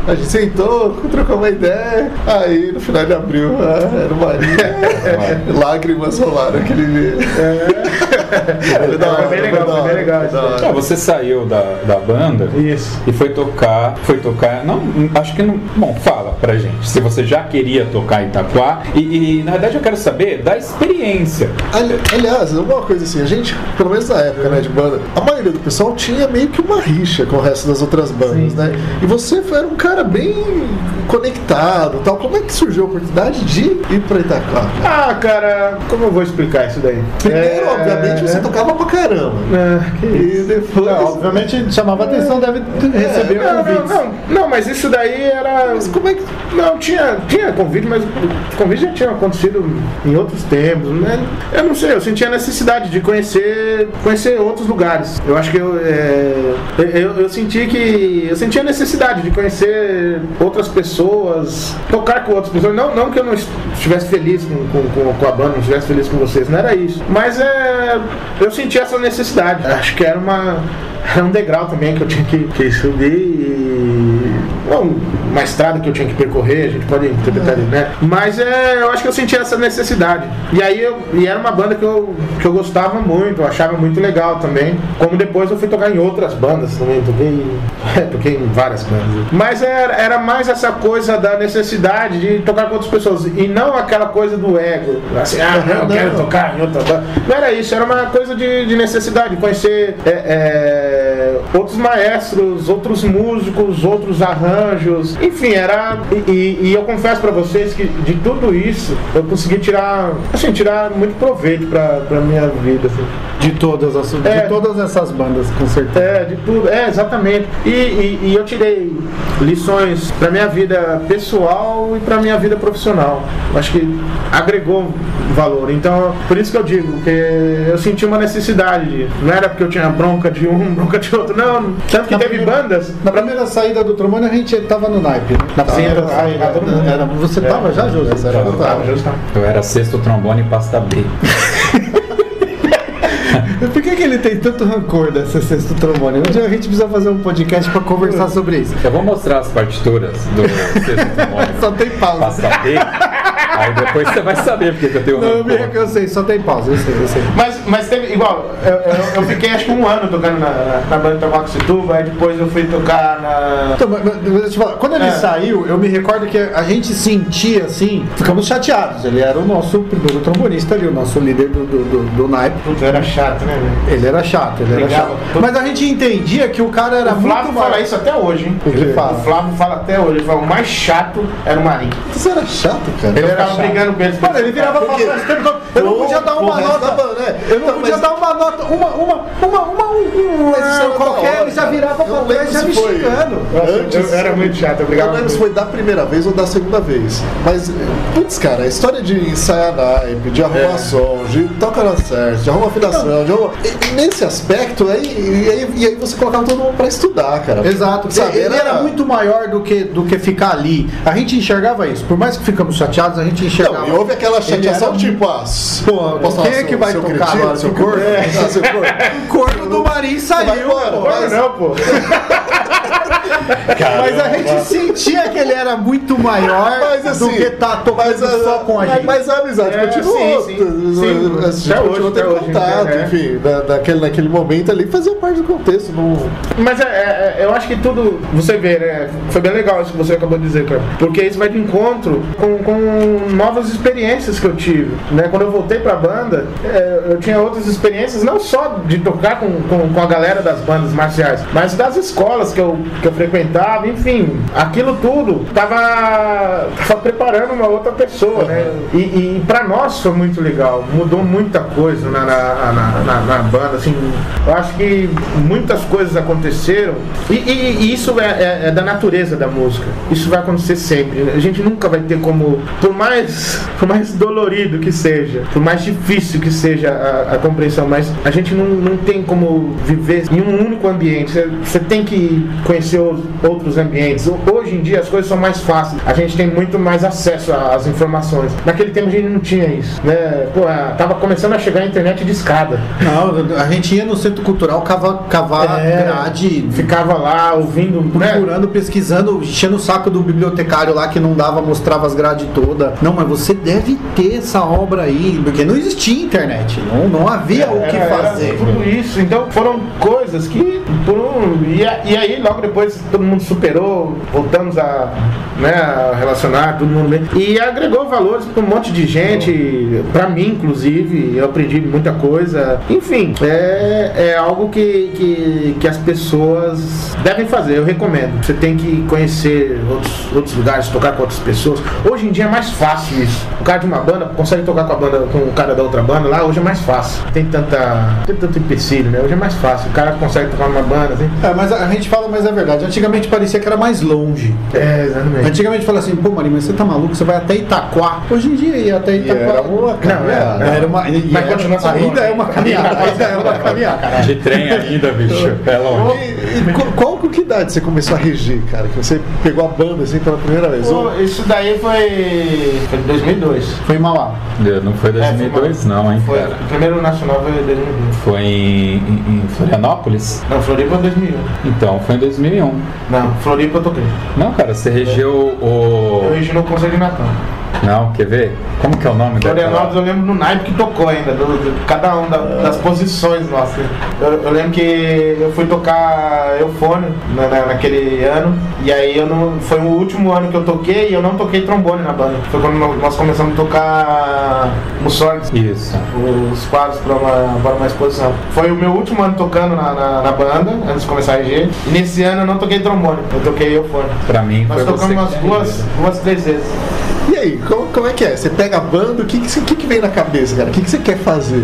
A gente sentou, trocou uma ideia, aí no final ele abriu, ah, era o Marinho. <laughs> Lágrimas rolaram aquele dia. <laughs> Foi da Foi hora, bem legal, foi bem legal foi. Ah, você saiu da, da banda Isso. e foi tocar, foi tocar, não, acho que não, bom, fala pra gente, se você já queria tocar Itaquá e, e, na verdade eu quero saber da experiência. Ali- Aliás, uma coisa assim, a gente, pelo menos na época, né, de banda, a maioria do pessoal tinha meio que uma rixa com o resto das outras bandas, Sim, né? E você era um cara bem conectado tal. Como é que surgiu a oportunidade de ir pra Itaquá? Ah, cara, como eu vou explicar isso daí? Primeiro, É, obviamente, você tocava pra caramba. É, que E depois. É, obviamente chamava atenção, deve receber Não, não, convites. não, não, mas isso daí era. Mas como é que. Não, tinha, tinha convite, mas convite já tinha acontecido em outros tempos, né? Eu não sei, eu sentia a necessidade de conhecer, conhecer outros lugares. Eu acho que eu, é, eu, eu senti que eu sentia a necessidade de conhecer outras pessoas, tocar com outras pessoas. Não, não que eu não estivesse feliz com, com- com a banda, não estivesse feliz com vocês, não era isso. Mas é, eu senti essa necessidade. Acho que era uma era um degrau também que eu tinha que, que subir e. Bom, uma estrada que eu tinha que percorrer, a gente pode interpretar isso, né? Mas é, eu acho que eu senti essa necessidade. E aí eu, e era uma banda que eu, que eu gostava muito, eu achava muito legal também. Como depois eu fui tocar em outras bandas também, toquei, <laughs> toquei em várias bandas. Mas era, era mais essa coisa da necessidade de tocar com outras pessoas e não aquela coisa do ego. Assim, ah, não, eu quero tocar em outra banda. Não era isso, era uma coisa de, de necessidade, de conhecer é, é, outros maestros, outros músicos, outros arranjos. Enfim, era. E, e- e eu confesso pra vocês que de tudo isso eu consegui tirar, assim, tirar muito proveito pra, pra minha vida. Assim. De todas, as, É. de todas essas bandas, com certeza. É, de tudo, é, exatamente. E, e- e eu tirei lições pra minha vida pessoal e pra minha vida profissional. Acho que agregou valor. Então, por isso que eu digo que eu senti uma necessidade. de- Não era porque eu tinha bronca de um, <laughs> bronca de outro, não. Tanto que Na teve primeira- bandas. Na primeira saída do trombone a gente tava no naipe. né? Na saída. todo mundo. Era- você tava já, José? Essa era a vontade. justo. Eu era sexto trombone e pasta B. <laughs> Por que, que ele tem tanto rancor dessa sexto trombone? Um dia a gente precisa fazer um podcast pra conversar sobre isso. Eu vou mostrar as partituras do sexto <laughs> trombone. Só tem pausa. saber. <laughs> Aí depois você vai saber porque que eu tenho Não, eu, me, rancor. eu sei, só tem pausa, eu sei, eu sei. Mas, mas teve, igual, eu, eu, eu fiquei acho que um ano tocando na, na, na banda Tabaco Situba, aí depois eu fui tocar na. Então, mas- mas deixa eu te falar, quando ele É. saiu, eu me recordo que a gente sentia assim, ficamos chateados. Ele era o nosso primeiro trombonista ali, o nosso líder do, do, do, do naipe. Puta, era chato, né, velho? Ele era chato, ele era Brigava. chato. Mas a gente entendia que o cara era O Flávio muito fala isso até hoje, hein? Ele O fala. Flávio fala até hoje, ele fala, o mais chato era o Marinho. Você era chato, cara. Ele era ficava chato. brigando com eles. Mano, ele virava pra Porque- trás tempo todo. Eu não podia dar uma nota. né? Eu não Então, podia mas- dar uma nota, uma, uma, uma, uma, um, Mas isso era qualquer, ele já virava pra trás, já me foi xingando. Antes, eu era muito chato, eu Eu brigava não lembro se foi da primeira vez ou da segunda vez. Mas, putz, cara, a história de ensaiar naipe, de arrumar É. som, de tocar na certo, de arrumar afinação, de arrumar... Nesse aspecto, aí, e, aí, e aí você colocava todo mundo pra estudar, cara. Exato, Sabe, ele era muito maior do que, do que ficar ali. A gente enxergava isso. Por mais que ficamos chateados, a gente enxergava. Não, e houve aquela chateação, era tipo, ah, Pô, posso quem é que vai tocar cretino, agora? seu corno? Ah, seu corno. O <laughs> corno do Marim Vai saiu, embora, pô. Mas não, pô. <laughs> Mas a gente sentia que ele era muito maior Mas assim, do que tá tocando a- só com a gente. Mas a amizade É, continuou. sim, sim. Sim. A gente continuou tendo contato, é. enfim, na, naquele, naquele momento ali fazia parte do contexto. Não... Mas é, é- é- eu acho que tudo, você vê, né? Foi bem legal isso que você acabou de dizer, cara. Porque isso vai de encontro com, com novas experiências que eu tive. Né? Quando eu voltei pra banda, é, eu tinha outras experiências, não só de tocar com, com, com a galera das bandas marciais, mas das escolas que eu, que eu frequentava, enfim, aquilo tudo tava, tava preparando uma outra pessoa, né? E, e pra nós foi muito legal, mudou muita coisa na, na, na, na- banda, assim, eu acho que muitas coisas aconteceram e, e- e isso é, é- é da natureza da música, isso vai acontecer sempre, a gente nunca vai ter como, por mais, por mais dolorido que seja, por mais difícil que seja a, a compreensão, mas a gente não, não tem como viver em um único ambiente, você tem que conhecer os outros ambientes, hoje em dia as coisas são mais fáceis, a gente tem muito mais acesso às informações, naquele tempo a gente não tinha isso, né, pô, a- tava começando a chegar a internet de escada, Não, a gente ia no centro cultural cavar, cavar É. grade, ficava lá ouvindo, né? procurando, pesquisando, enchendo o saco do bibliotecário lá que não dava, mostrava as grades todas. Não, mas você deve ter essa obra aí, porque não existia internet, não, não havia o que Era- era fazer. tudo isso. Então foram coisas que. Por um, e, e aí, logo depois, todo mundo superou, voltamos a, né, a relacionar, todo mundo bem. E agregou valores para um monte de gente, para mim, inclusive. Eu aprendi muita coisa. Enfim, é, é algo que, que, que as pessoas devem fazer, eu recomendo. Você tem que conhecer outros, outros lugares, tocar com outras pessoas. Hoje em dia é mais fácil isso. O cara de uma banda consegue tocar com a banda, com o cara da outra banda lá, hoje é mais fácil. Tem tanta. Tem tanto empecilho, né? Hoje é mais fácil. O cara consegue tocar numa banda, assim. É, mas a gente fala, mas é verdade. Antigamente parecia que era mais longe. É, exatamente. Antigamente fala assim, pô, Marinho, mas você tá maluco? Você vai até Itaquá. Hoje em dia ia até Itaquá. era uma caminhada. Era uma, e Mas continua ainda é uma caminhada. ainda é uma caminhada. De trem ainda, bicho. <laughs> É longe. E, e qual com que idade você começou a reger, cara? Que você pegou a banda assim pela primeira vez? Pô, isso daí foi. Foi em 2002. Foi em Mauá. Não foi 2002 não, hein, Foi. cara. O primeiro nacional foi em 2002. Foi em, em- em Florianópolis? Não, Floripa em 2001. Então, foi em 2001. Não, Floripa eu toquei. Não, cara, você regeu o... Eu regi no Conselho de Natal. Não, quer ver? Como que é o nome Florianópolis daquela? eu lembro do naipe que tocou ainda, do, do- cada um da- das posições nossas. Eu, eu lembro que eu fui tocar eufônio na, na- naquele ano, e aí eu não. Foi o último ano que eu toquei e eu não toquei trombone na banda. Foi quando nós começamos a tocar Mussorgs. Isso. Os quadros para uma, uma exposição. Foi o meu último ano tocando na, na, na banda, antes de começar a RG. E nesse ano eu não toquei trombone, eu toquei eufônio. Pra mim Nós tocamos umas duas, duas, três vezes. E aí, como, como é que é? Você pega a banda, o que, que, que, que vem na cabeça, cara? O que, que você quer fazer?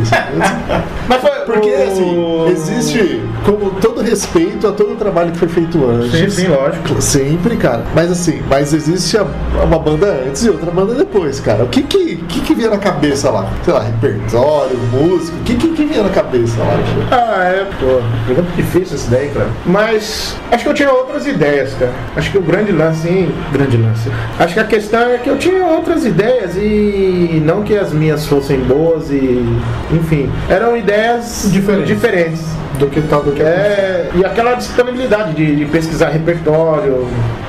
<laughs> Mas foi Porque, o- assim, existe, como todo respeito a todo o trabalho que foi feito antes. Sim, sim, lógico. Sempre, cara. Mas assim, mas existe a- uma banda antes e outra banda depois, cara. O que que, que, que vinha na cabeça lá? Sei lá, repertório, música, o que, que, que vinha na cabeça lá? Ah, é, pô, pergunta difícil isso daí, cara. Mas acho que eu tinha outras ideias, cara. Acho que o grande lance, hein? Grande lance. Acho que a questão é que eu tinha outras ideias e não que as minhas fossem boas e. Enfim, eram ideias Diferentes. diferentes. Do que tal do que É, e aquela disponibilidade de, de pesquisar repertório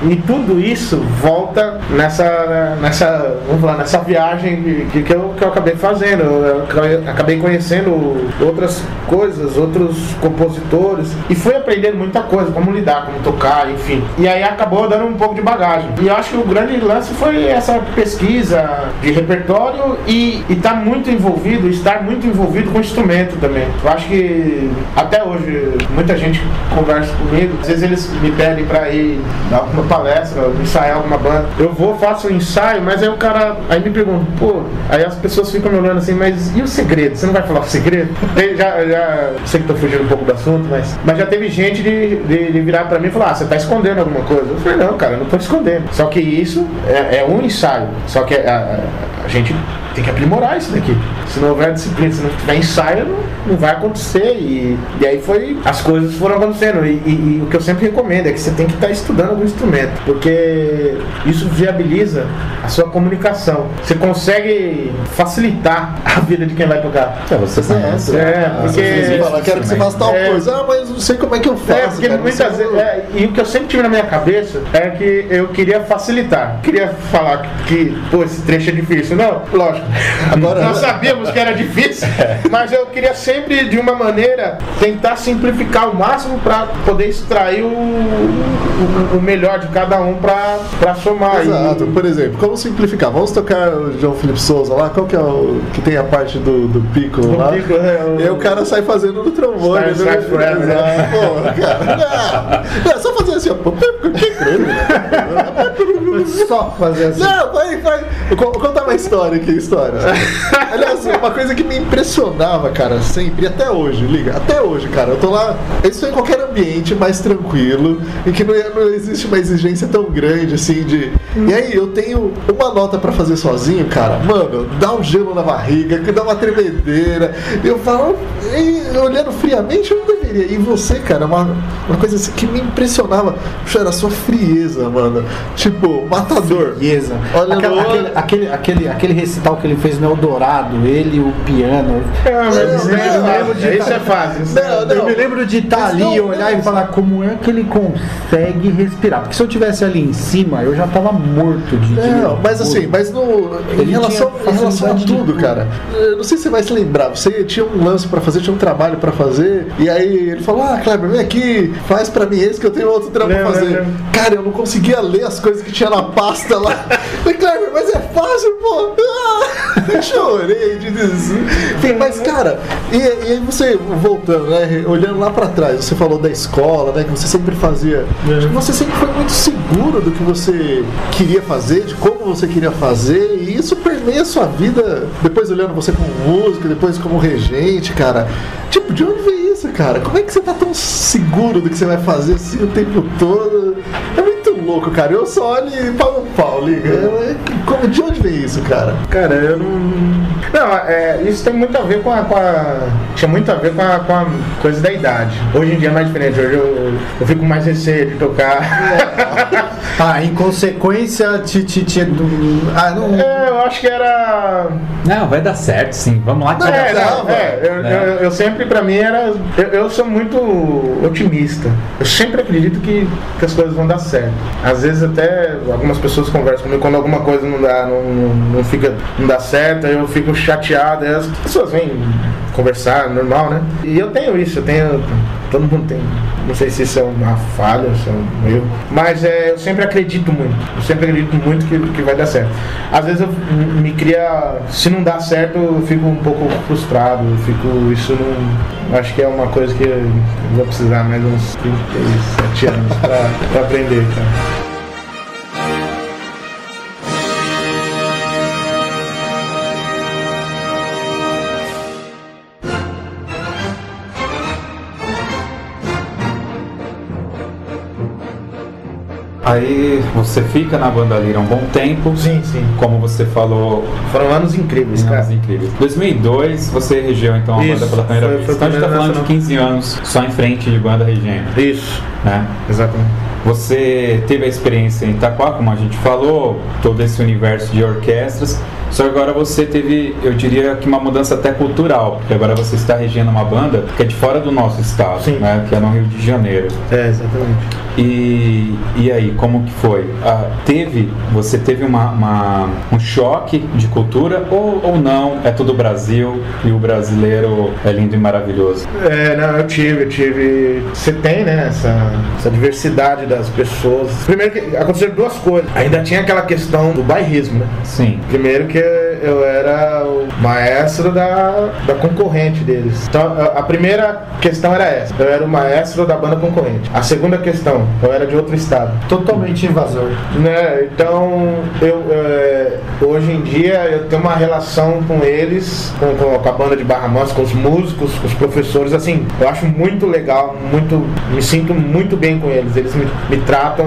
e tudo isso volta nessa, nessa, vamos falar, nessa viagem que, que, eu, que eu acabei fazendo. Eu acabei- conhecendo outras coisas, outros compositores e fui aprendendo muita coisa, como lidar, como tocar, enfim. E aí acabou dando um pouco de bagagem. E acho que o grande lance foi essa pesquisa de repertório e estar muito envolvido, estar muito envolvido com o instrumento também. Eu acho que até hoje muita gente conversa comigo, às vezes eles me pedem pra ir dar alguma palestra, ensaiar alguma banda. Eu vou, faço um ensaio, mas aí o cara aí me pergunta, pô, aí as pessoas ficam me olhando assim, mas e o segredo? Você não vai falar o segredo? Tem- já, já sei que tô fugindo um pouco do assunto, mas, mas já teve gente de, de, de virar pra mim e falar, ah, você tá escondendo alguma coisa. Eu falei, não, cara, eu não tô escondendo. Só que isso é, é um ensaio. Só que a, a- a gente tem que aprimorar isso daqui. Se não houver disciplina, se não tiver ensaio, não, não vai acontecer. E, e aí foi. As coisas foram acontecendo. E, e- e o que eu sempre recomendo é que você tem que estar estudando algum instrumento. Porque isso viabiliza a sua comunicação. Você consegue facilitar a vida de quem vai tocar. É, você sabe. É, porque. Você fala, quero que você faça tal É. coisa. Ah, mas não sei como é que eu faço. É, porque cara, muitas vezes. é, e o que eu sempre tive na minha cabeça é que eu queria facilitar. Queria falar que, pô, esse trecho é difícil. Não, lógico. Agora- Nós sabíamos que era difícil, <laughs> mas eu queria sempre, de uma maneira, tentar simplificar ao máximo para poder extrair o, o, o melhor de cada um para somar. E- Exato. Por exemplo, como simplificar? Vamos tocar o João Felipe Souza lá, qual que é o que tem a parte do, do pico Do lá? pico, é, o- E aí o cara sai fazendo no trombone. Star- né? Star Forever, né? Pô, cara, não, é só fazer assim, ó. Só fazer assim. Não, vai, vai. Eu contar uma história aqui, história. Aliás, uma coisa que me impressionava, cara, sempre, e até hoje, liga, até hoje, cara, eu tô lá, isso é em qualquer ambiente mais tranquilo, em que não, é- não existe uma exigência tão grande, assim, de... E aí, eu tenho uma nota pra fazer sozinho, cara, mano, dá um gelo na barriga, que dá uma tremedeira, eu falo, e, olhando friamente, eu não deveria. E você, cara, uma, uma coisa assim que me impressionava, puxa, era a sua frieza, mano. Tipo, matador. Frieza. Olha Aquela- aquele, aquele, aquele, aquele recital que ele fez no Eldorado, ele e o piano. É, mas é de- isso é fácil. é- Não, Eu me lembro de estar Mas ali não, olhar não, e falar como é que ele consegue respirar. Porque se eu tivesse ali em cima, eu já tava morto de. Não, mas assim, mas no, em, relação, em relação a tudo, tudo. cara. Eu não sei se você vai se lembrar. Você tinha um lance pra fazer, tinha um trabalho pra fazer. E aí ele falou: Ah, Kleber, vem aqui, faz pra mim esse que eu tenho outro trampo pra fazer. lembro. Cara, eu não conseguia ler as coisas que tinha na pasta lá. <laughs> Falei, Kleber, mas é fácil, pô. Ah, <laughs> chorei de des- Enfim, mas, cara, e, e aí você, voltando, né? Olhando lá pra trás, você falou da escola, né? Que você sempre fazia. Acho que você sempre foi muito seguro do que você queria fazer, de como você queria fazer, e isso permeia a sua vida. Depois olhando você como músico, depois como regente, cara. Tipo, de onde veio isso, cara? Como é que você tá tão seguro do que você vai fazer assim o tempo todo? É muito louco, cara. Eu só olho e pau no pau, liga. É- Como, de onde vem isso, cara? Cara, eu não. Não, é, isso tem muito a ver com a. com a- tinha muito a ver com a, com a coisa da idade. Hoje em dia é mais diferente. Hoje eu, eu fico mais receio de tocar. <laughs> Ah, em consequência, te, te, te, do- ah, não. É, acho que era. Não, vai dar certo, sim. Vamos lá que Não, vai É, dar certo. não, é, eu, É. eu- eu sempre, pra mim, era. Eu, eu sou muito otimista. Eu sempre acredito que, que as coisas vão dar certo. Às vezes, até algumas pessoas conversam comigo quando alguma coisa não dá, não, não, não fica, não dá certo, aí eu fico chateado. As pessoas vêm conversar, normal, né? E eu tenho isso, eu tenho. Todo mundo tem. Não sei se isso é uma falha, se é um erro. Mas é, eu sempre acredito muito. Eu sempre acredito muito que, que vai dar certo. Às vezes eu me cria. Se não dá certo, eu fico um pouco frustrado. Eu fico. Isso não. Acho que é uma coisa que eu vou precisar mais uns 37 anos pra aprender, cara. Aí você fica na banda Lira um bom tempo. Sim, sim. Como você falou, Foram anos incríveis, cara. anos incríveis. 2002, você regeu então a Isso, banda pela primeira foi- vez. foi então a gente tá falando de nacional. 15 anos só em frente de banda regendo, Isso, né? exatamente. Você teve a experiência em Itaquá, como a gente falou, todo esse universo de orquestras. Só que agora você teve, eu diria que uma mudança até cultural, porque agora você está regendo uma banda que é de fora do nosso estado, Sim. né? Que é no Rio de Janeiro. É, exatamente. E, e aí, como que foi? Ah, teve, você teve uma, uma- um choque de cultura ou, ou não? É tudo Brasil e o brasileiro é lindo e maravilhoso. É, não, eu tive, eu tive. Você tem, né, essa, essa diversidade das pessoas. Primeiro que aconteceram duas coisas. Ainda tinha aquela questão do bairrismo, né? Sim. Primeiro que eu era o maestro da, da concorrente deles. Então, a, primeira questão era essa. Eu era o maestro da banda concorrente. A segunda questão, eu era de outro estado. Totalmente invasor. Né? Então, eu, é, hoje em dia eu tenho uma relação com eles, com, com- com a banda de Barra Mansa, com os músicos, com os professores, assim, eu acho muito legal, muito, me sinto muito bem com eles. Eles me, me tratam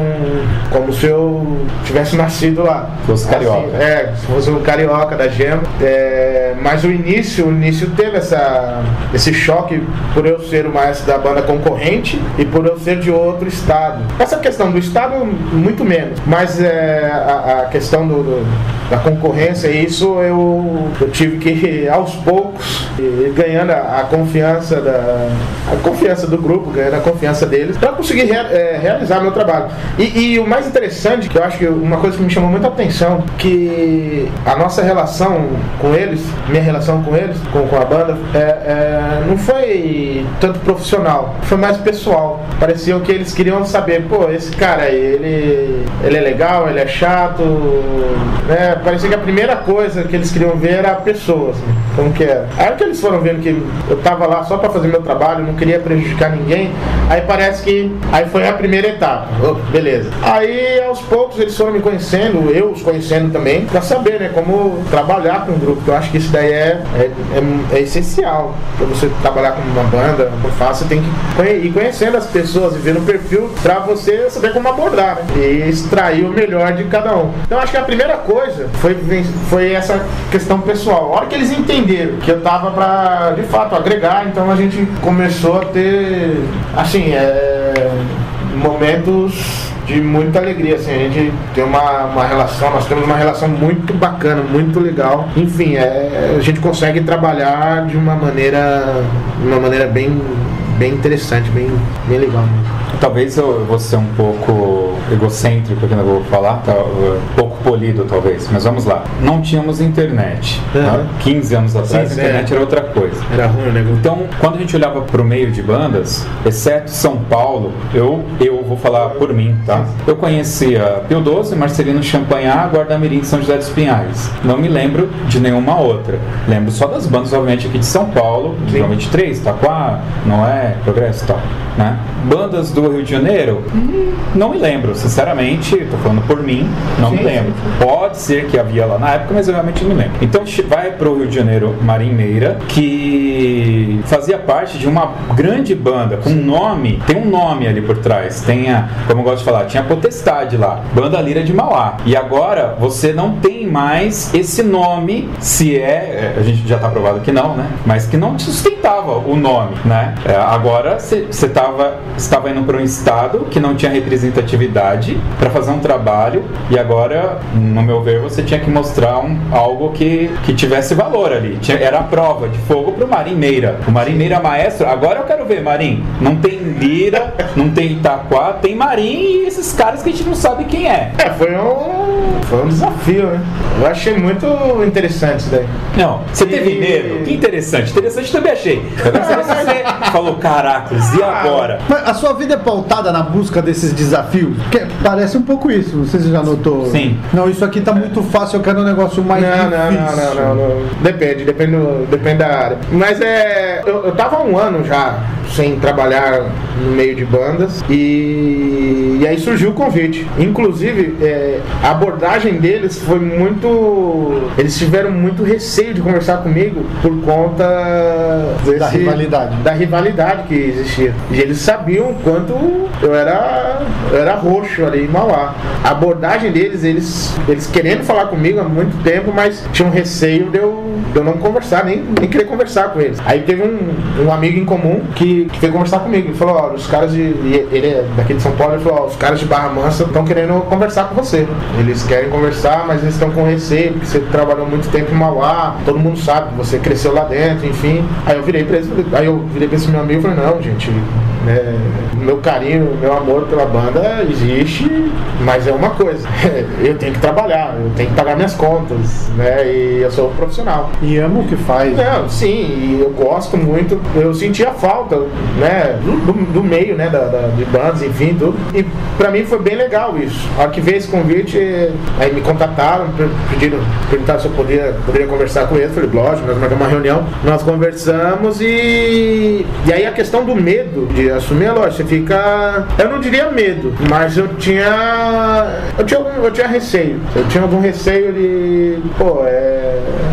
como se eu tivesse nascido lá. Fosse carioca. Assim, é, se fosse um carioca da gema. É, mas o início, o início teve essa, esse choque por eu ser o maestro da banda concorrente e por eu ser de outro estado. Essa questão do estado, muito menos. Mas é, a, a questão do, do- da concorrência, isso eu, eu tive que, aos poucos, ir ganhando a, a confiança da a confiança do grupo, ganhando a confiança deles, para conseguir é, realizar meu trabalho. E, e o mais interessante, que eu acho que uma coisa que me chamou muita atenção, que a nossa relação com eles, minha relação com eles, com, com a banda, é, é, não foi tanto profissional, foi mais pessoal. Parecia que eles queriam saber, pô, esse cara aí, ele, ele é legal, ele é chato, né? Parecia que a primeira coisa que eles queriam ver era a pessoa, assim, como que era. Aí que eles foram vendo que eu tava lá só pra fazer meu trabalho, não queria prejudicar ninguém, aí parece que aí foi a primeira etapa. Ô, beleza. Aí aos poucos eles foram me conhecendo, eu os conhecendo também, pra saber, né, como trabalhar com um grupo. que Eu acho que isso daí é, é, é- é essencial pra você trabalhar com uma banda, como fácil, você tem que ir conhecendo as pessoas e vendo o perfil pra você saber como abordar, né? E extrair o melhor de cada um. Então acho que a primeira coisa foi, foi essa questão pessoal. A hora que eles entenderam que eu tava pra, de fato, agregar, então a gente começou a ter, assim, é, momentos de muita alegria, assim, a gente tem uma, uma relação, nós temos uma relação muito bacana, muito legal. Enfim, é, a gente consegue trabalhar de uma maneira, uma maneira bem, bem interessante, bem, bem legal. Talvez eu vou ser um pouco egocêntrico aqui, não vou falar, tá, uh, pouco polido talvez, mas vamos lá. Não tínhamos internet. Uhum. tá? 15 anos atrás Sim, a internet é. era outra coisa. Era ruim negócio. Então, quando a gente olhava para o meio de bandas, exceto São Paulo, eu, eu vou falar por mim, tá? Eu conhecia Pio 12, Marcelino Champagnat, Guarda-Mirim de São José dos Pinhais. Não me lembro de nenhuma outra. Lembro só das bandas, obviamente, aqui de São Paulo, Sim. 93, Taquá, Noé, Progresso e tal. Né? Bandas do Rio de Janeiro, hum, não me lembro, sinceramente, tô falando por mim, não me Sim, lembro. Pode ser que havia lá na época, mas eu realmente não me lembro. Então vai pro Rio de Janeiro Marim Meira, que fazia parte de uma grande banda com um nome, tem um nome ali por trás. Tem a, como eu gosto de falar, tinha Potestade lá, Banda Lira de Mauá. E agora você não tem mais esse nome, se é, é, a gente já tá provado que não, né? Mas que não te sustentava o nome, né? É, agora você estava estava indo para um estado que não tinha representatividade para fazer um trabalho e agora, no meu ver, você tinha que mostrar um, algo que, que tivesse valor ali. Tinha- era a prova de fogo pro Marim Meira. O Marim Meira maestro, agora eu quero ver, Marim. Não tem Lira, não tem Itaquá, tem Marim e esses caras que a gente não sabe quem é. É, foi um, foi um desafio, né? Eu achei muito interessante isso daí. Não, você teve E- medo? Que interessante. Interessante também achei. Você falou, caracas, e agora? Mas a sua vida é pautada na busca desses desafios? Porque parece um pouco isso, não sei se você já notou. Sim. Não, isso aqui tá muito fácil, eu quero um negócio mais Não, não, não, difícil. não, não, não. Depende, depende, do- depende da área. Mas é. Eu, eu tava há um ano já sem trabalhar no meio de bandas e, e aí surgiu o convite. Inclusive, é, a abordagem deles foi muito. Eles tiveram muito receio de conversar comigo por conta desse- Da rivalidade. Da rivalidade que existia. E eles sabiam o quanto eu era, eu era roxo ali em Mauá. A abordagem deles, eles, eles querendo falar comigo há muito tempo, mas tinham receio de eu, de eu não conversar, nem, nem querer conversar com eles. Aí teve um, um amigo em comum que, que veio conversar comigo. Ele falou: Ó, os caras de. Ele é daqui de São Paulo, ele falou: Ó, os caras de Barra Mansa estão querendo conversar com você. Eles querem conversar, mas eles estão com receio, porque você trabalhou muito tempo em Mauá, todo mundo sabe que você cresceu lá dentro, enfim. Aí eu virei pra eles, aí eu virei pra esse meu amigo e falei: Não, gente, né, meu carinho, meu amor pela banda existe, mas é uma coisa. <laughs> Eu tenho que trabalhar, eu tenho que pagar minhas contas, né? E eu sou profissional. E ama o que faz. Não, sim, e eu gosto muito. Eu sentia falta, né, do, do meio, né, da, da- de bandas, enfim, tudo. E pra mim foi bem legal isso. A hora que veio esse convite, aí me contataram, pe- pediram, perguntaram se eu podia, poderia conversar com eles. Falei, lógico, nós marcamos uma reunião, nós conversamos e. E aí a questão do medo de assumir a loja, você fica. Eu não diria medo, mas eu tinha. Eu tinha, algum, eu tinha receio. Eu tinha algum receio de. Pô, é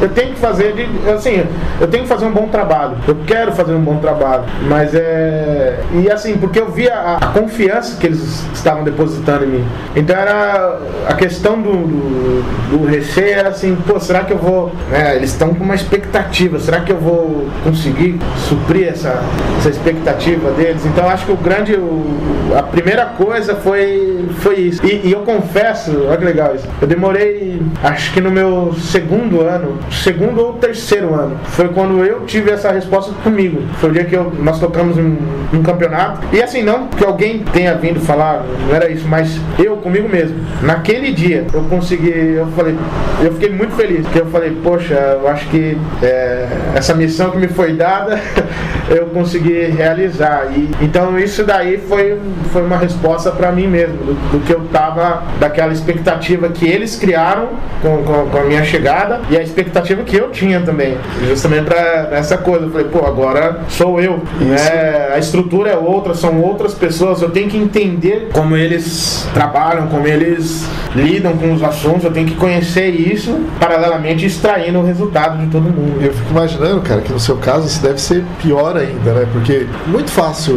eu tenho que fazer de, assim, eu tenho que fazer um bom trabalho. Eu quero fazer um bom trabalho, mas é e assim porque eu via a, a confiança que eles estavam depositando em mim. Então era a questão do, do, do receio era assim, pô, será que eu vou, né, eles estão com uma expectativa, será que eu vou conseguir suprir essa, essa expectativa deles? Então acho que o grande, o- a primeira coisa foi foi isso. E, e eu confesso, olha que legal isso. Eu demorei, acho que no meu segundo ano, segundo ou terceiro ano, foi quando eu tive essa resposta comigo. Foi o dia que eu- nós tocamos um, um campeonato. E assim, não que alguém tenha vindo falar, não era isso, mas eu comigo mesmo. Naquele dia eu consegui, eu falei, eu fiquei muito feliz, porque eu falei, poxa, eu acho que é, essa missão que me foi dada, <laughs> eu consegui realizar. E, então isso daí foi, foi uma resposta para mim mesmo, do, do que eu tava, daquela expectativa que eles criaram com, com, com a minha chegada e a expectativa que eu tinha também. Justamente para essa coisa. Eu falei, pô, agora sou eu. Né? A estrutura é outra, são outras pessoas. Eu tenho que entender como eles trabalham, como eles lidam com os assuntos. Eu tenho que conhecer isso, paralelamente extraindo o resultado de todo mundo. Eu fico imaginando, cara, que no seu caso isso deve ser pior ainda, né? Porque muito fácil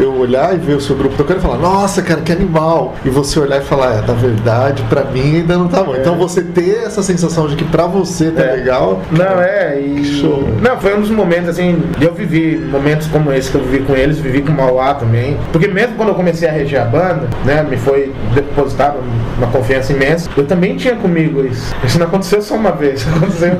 eu olhar e ver o seu grupo tocando e falar, nossa, cara, que animal. E você olhar e falar, é, na verdade, pra mim ainda não tá bom. Então você ter essa sensação de que pra você tá É. legal. Não, é, e. Show. Não, foi um dos momentos, assim, eu vivi momentos como esse que eu vivi com eles, vivi com o Mauá também. Porque mesmo quando eu comecei a reger a banda, né, me foi depositada uma confiança imensa, eu também tinha comigo isso. Isso não aconteceu só uma vez, <laughs> aconteceu,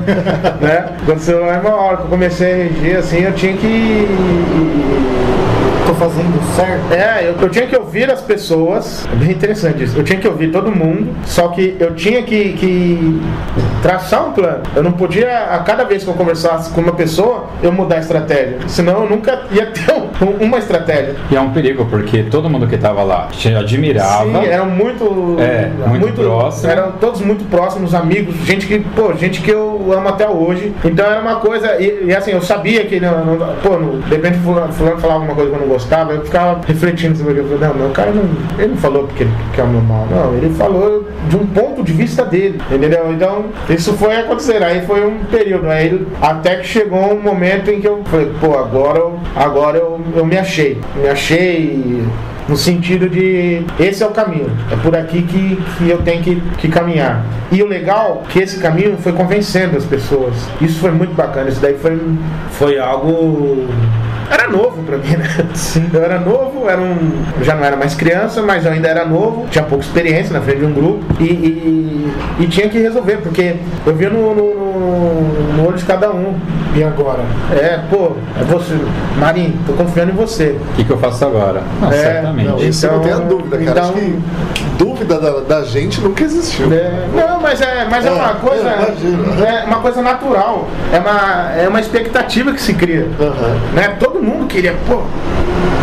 né? Aconteceu lá uma hora que eu comecei a reger, assim, eu tinha que y Tô fazendo certo. é, eu, eu tinha que ouvir as pessoas. É bem interessante isso. Eu tinha que ouvir todo mundo, só que eu tinha que, que traçar um plano. Eu não podia, a cada vez que eu conversasse com uma pessoa, eu mudar a estratégia. Senão eu nunca ia ter um- uma estratégia. E é um perigo, porque todo mundo que tava lá te admirava. Sim, eram muito, É, muito próximo. Eram todos muito próximos, amigos, gente que, pô, gente que eu amo até hoje. Então era uma coisa, e, e assim, eu sabia que, não, não- pô, no, de repente fulano, fulano falava alguma coisa que eu não gostava, eu ficava refletindo sobre aquilo. Não, meu cara não, ele não falou porque ele quer o meu mal, não, ele falou de um ponto de vista dele, entendeu? Então, isso foi acontecendo, aí foi um período, aí até que chegou um momento em que eu falei, pô, agora eu, agora eu, eu me achei, me achei no sentido de esse é o caminho, é por aqui que, que eu tenho que, que caminhar. E o legal é que esse caminho foi convencendo as pessoas. Isso foi muito bacana, isso daí foi, foi algo. Era novo pra mim, né? Sim. Eu era novo, era um. eu já não era mais criança, mas eu ainda era novo, tinha pouca experiência na frente de um grupo e, e, e tinha que resolver, porque eu via no, no, no- no olho de cada um. E agora? É, pô, é você. Marinho, tô confiando em você. O que, que eu faço agora? Não, É, certamente. Não, isso Então- não tem a dúvida, cara. então- Acho que dúvida da, da gente nunca existiu. É, não, mas é, mas é, É, uma coisa. é. É uma coisa natural. É uma, é uma expectativa que se cria. Aham. Né? Todo mundo queria, pô.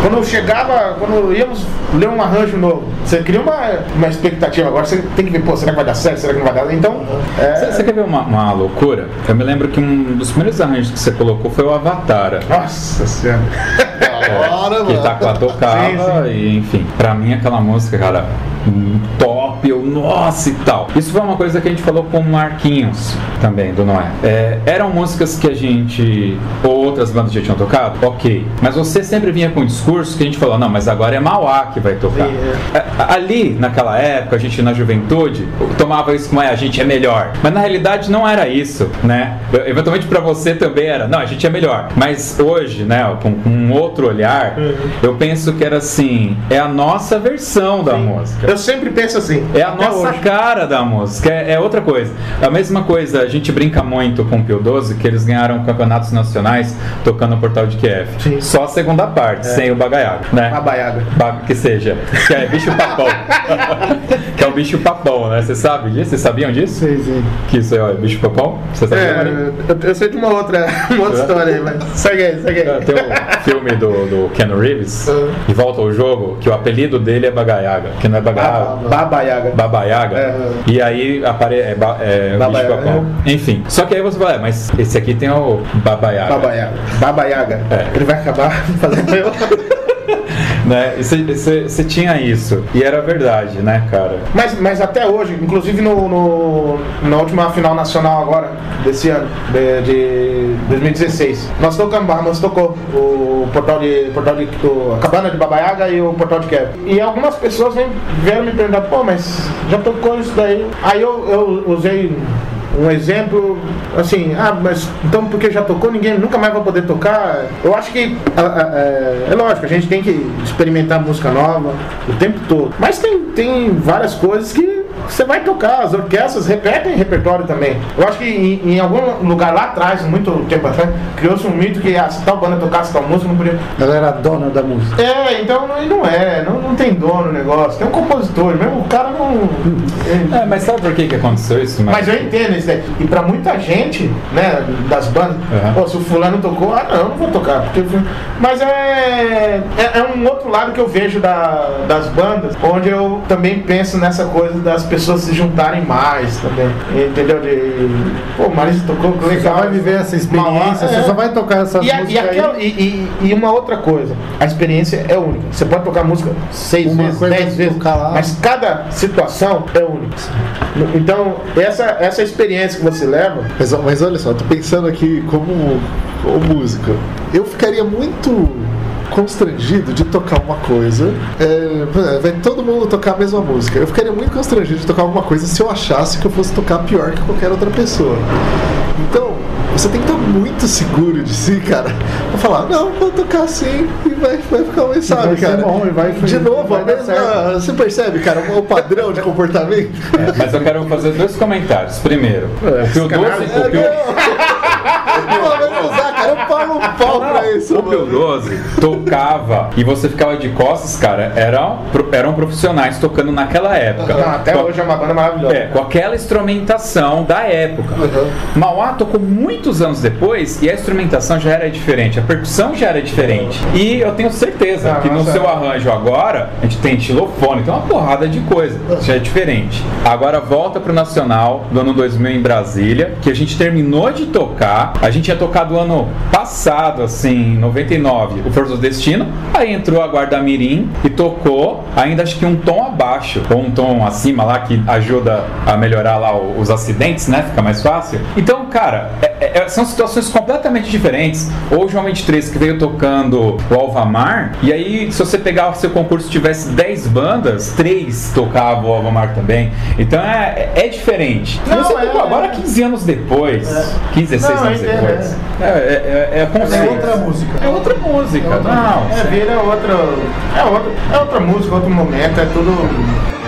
Quando eu chegava, quando íamos ler um arranjo novo, você cria uma, uma expectativa. Agora você tem que ver, pô, será que vai dar certo? Será que não vai dar? Então, é, Você, você quer ver uma, uma loucura? Eu me lembro que um dos primeiros arranjos que você colocou foi o Avatara. nossa senhora. <laughs> Bora, que mano. Itaquá tocava, e enfim. Pra mim, aquela música, cara, um top, eu, nossa e tal. Isso foi uma coisa que a gente falou com o Marquinhos também, do Noé. É, eram músicas que a gente, ou outras bandas já tinham tocado, ok. Mas você sempre vinha com um discurso que a gente falou, não, mas agora é Mauá que vai tocar. É, Ali, naquela época, a gente na juventude, tomava isso como é, a gente é melhor. Mas na realidade não era isso, né? Eventualmente pra você também era, não, a gente é melhor. Mas hoje, né, com, com um outro olhar, eu penso que era assim, é a nossa versão da música. Eu sempre penso assim. É a nossa hoje. cara da música, é, é outra coisa. A mesma coisa, a gente brinca muito com o Pio 12, que eles ganharam campeonatos nacionais tocando o Portal de Kiev. Sim. Só a segunda parte, sem o bagaiago, né? A baiaga. Ba- Que seja, que é bicho papão. <laughs> que é o bicho papão, né? Você sabe disso? Vocês sabiam disso? Sei, sei. Que isso é ó, bicho papão? Você sabia, É, eu, eu sei de uma outra, <laughs> uma outra É? história aí, mas segue aí, segue É, aí. Tem um <laughs> filme do, do Ken Reeves, É. de volta ao jogo, que o apelido dele é Bagaiaga, que não é Bagaiaga. Babaiaga. Babaiaga. É. E aí apare... é, ba... é Babaiaga. Enfim. Só que aí você fala, é, mas esse aqui tem o Babaiaga. Babaiaga. Babaiaga. É. Ele vai acabar <laughs> fazendo eu. Né? Você tinha isso. E era verdade, né, cara? Mas, mas até hoje, inclusive no, no- na última final nacional agora, desse ano, de, de 2016, nós tocamos, Bahamas tocou o portal de, portal de o- a cabana de Babaiaga e o portal de Kevin. E algumas pessoas vieram me perguntar, pô, mas já tocou isso daí? Aí eu, eu usei um exemplo assim, ah, mas então porque já tocou, ninguém nunca mais vai poder tocar. Eu acho que a- a- é, é lógico, a gente tem que experimentar música nova o tempo todo. Mas tem, tem várias coisas que você vai tocar, as orquestras repetem repertório também. Eu acho que em, em algum lugar lá atrás, muito tempo atrás, criou-se um mito que ah, se tal banda tocasse tal música, não podia. Ela era dona da música. É, então não, não é, não, não tem dono o negócio, tem um compositor, mesmo o cara não. É, mas sabe por que, que aconteceu isso? Mas eu entendo isso daí. E pra muita gente, né, das bandas, Uhum. pô, se o fulano tocou, ah não, não vou tocar. Porque... Mas é, é, é um outro lado que eu vejo da- das bandas, onde eu também penso nessa coisa das pessoas se juntarem mais também. Entendeu? De. Pô, Marisa tocou, que Você legal. só vai viver essa experiência, você é. só vai tocar essas E, a- e músicas aquela- aí. e- e- e uma outra coisa, a experiência é única. Você pode tocar música seis Uma vezes, coisa dez é vezes, mas cada situação é única. Então, essa, essa experiência que você leva, Mas, mas olha só, tô pensando aqui como, como músico. Eu ficaria muito constrangido de tocar uma coisa. É, vai todo mundo tocar a mesma música. Eu ficaria muito constrangido de tocar alguma coisa se eu achasse que eu fosse tocar pior que qualquer outra pessoa. Então, você tem que estar muito seguro de si, cara. Pra falar, não, vou tocar assim e vai, vai ficar mais sabe, cara. Bom, vai, de novo, vai mesma, ah, você percebe, cara, o padrão de comportamento. É, mas eu quero fazer dois comentários. Primeiro, é, o que é o 12 pra isso, o Pio mano. 12 tocava e você ficava de costas, cara, eram, eram profissionais tocando naquela época. não, até Com- hoje é uma banda maravilhosa. É, com aquela instrumentação da época. Uhum. Mauá tocou muitos anos depois e a instrumentação já era diferente, a percussão já era diferente. E eu tenho certeza Ah, que no seu arranjo agora, a gente tem xilofone, tem uma porrada de coisa, já é diferente. Agora volta pro Nacional do ano 2000 em Brasília, que a gente terminou de tocar, a gente tinha tocado ano passado, assim, em 99, o Força do Destino, aí entrou a Guarda Mirim e tocou, ainda acho que um tom abaixo, ou um tom acima lá, que ajuda a melhorar lá os acidentes, né? Fica mais fácil. Então, cara, é- é- são situações completamente diferentes. Ou o João 23 que veio tocando o Alvamar, e aí, se você pegar o seu concurso e tivesse 10 bandas, 3 tocavam o Alvamar também. Então é, é diferente. Não, você é- tocou agora 15 anos depois. 15, 16 Não, anos depois. É, é, é, é conceito. outra música. É outra música. Não, É, vira outra. É outra, é outra música, outro momento, é tudo.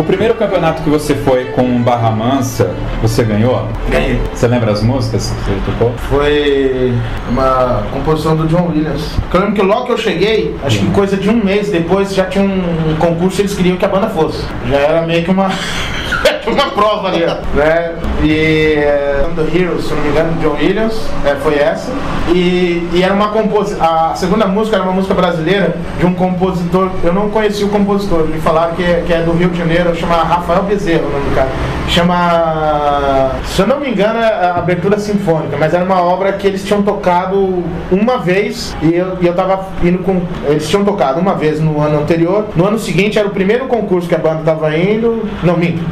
O primeiro campeonato que você foi com Barra Mansa, você ganhou? Ganhei. Você lembra as músicas que você tocou? Foi uma composição do John Williams. Eu lembro que logo que eu cheguei, acho que coisa de um mês depois já tinha um concurso e eles queriam que a banda fosse. Já era meio que uma. <laughs> uma prova ali, ó, né? E é, The Heroes, se não me engano, John Williams, é, foi essa. E, e era uma composição. A segunda música era uma música brasileira de um compositor. Eu não conheci o compositor, me falaram que é, que é do Rio de Janeiro, chama Rafael Bezerra o nome do cara. Chama. Se eu não me engano, é a abertura sinfônica, mas era uma obra que eles tinham tocado uma vez e eu, e eu tava indo com. Eles tinham tocado uma vez no ano anterior. No ano seguinte era o primeiro concurso que a banda tava indo. Não, minto.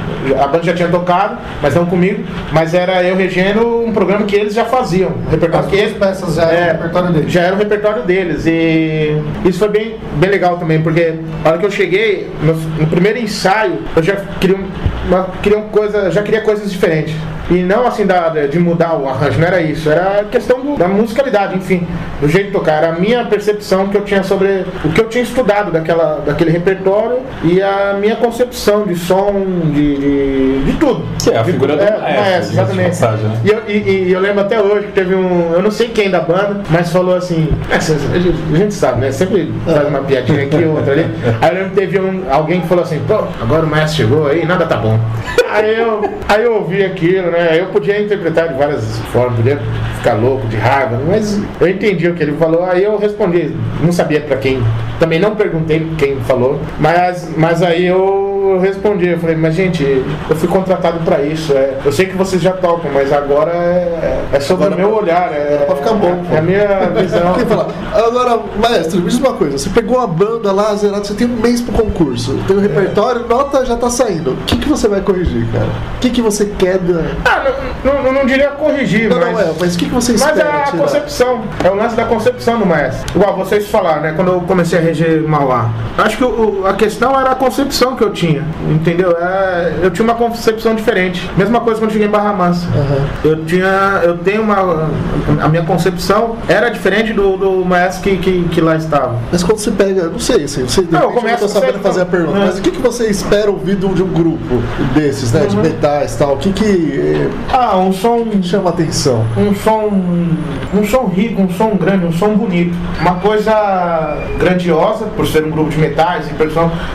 A banda já tinha tocado, mas não comigo. Mas era eu regendo um programa que eles já faziam. O repertório As que eles, peças já eram o repertório deles. Já era o repertório deles. E isso foi bem, bem legal também, porque a hora que eu cheguei, no, no primeiro ensaio, eu já queria, uma, queria uma coisa, já queria coisas diferentes. E não assim da, de mudar o arranjo, não era isso. Era questão do- da musicalidade, enfim, do jeito de tocar. Era a minha percepção que eu tinha sobre o que eu tinha estudado daquela, daquele repertório e a minha concepção de som, de, de, de tudo. Que é a De figura do É, maestro, diga-se de exatamente. passagem, né? E eu, e- e eu lembro até hoje que teve um. Eu não sei quem da banda, mas falou assim. "É, cê- A gente, a gente sabe, né? Sempre faz uma piadinha aqui outra ali. <laughs> Aí eu lembro que teve um, alguém que falou assim: pô, agora o maestro chegou aí, nada tá bom. Aí eu, aí eu ouvi aquilo, né? Eu podia interpretar de várias formas, podia ficar louco, de raiva, mas eu entendi o que ele falou. Aí eu respondi, não sabia pra quem. Também não perguntei quem falou, mas, mas aí eu eu respondi, eu falei, mas gente, eu fui contratado pra isso. É, eu sei que vocês já tocam, mas agora é, é sobre Agora o meu olhar. É, pra ficar bom, É, a minha <laughs> visão. Fala, agora, maestro, me diz uma coisa: você pegou a banda lá, zerado, você tem um mês pro concurso, tem o repertório, nota já tá saindo. O que, que você vai corrigir, cara? O que, que você quer da. Ah, não, não, não diria corrigir, Não, mas. não é, mas o que, que você espera? Mas é a tirar? concepção, é o lance da concepção do maestro. Igual vocês falaram, né? Quando eu comecei a reger Mauá. Acho que o- a questão era a concepção que eu tinha, entendeu? É, eu tinha uma concepção diferente. Mesma coisa quando cheguei em Barra Mansa. Eu tinha, eu tenho uma, a minha concepção era diferente do, do maestro que, que, que lá estava. Mas quando você pega, não sei, assim, você de Não, eu começo tô sabendo fazer a pergunta, É. mas o que, que você espera ouvir de um, de grupo desses, né? De Uhum. metais e tal? O que, que Ah, um som eh, chama atenção? um som um som rico, um som grande, um som bonito. Uma coisa grandiosa, por ser um grupo de metais e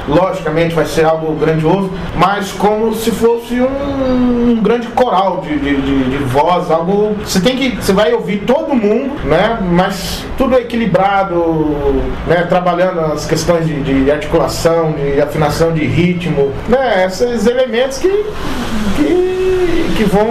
logicamente vai ser algo grandioso, mas como se fosse um, um grande coral de, de, de- de voz, algo. Você tem que. Você vai ouvir todo mundo, né? Mas tudo equilibrado, né? Trabalhando as questões de, de articulação, de afinação de ritmo, né? Esses elementos que, que, que vão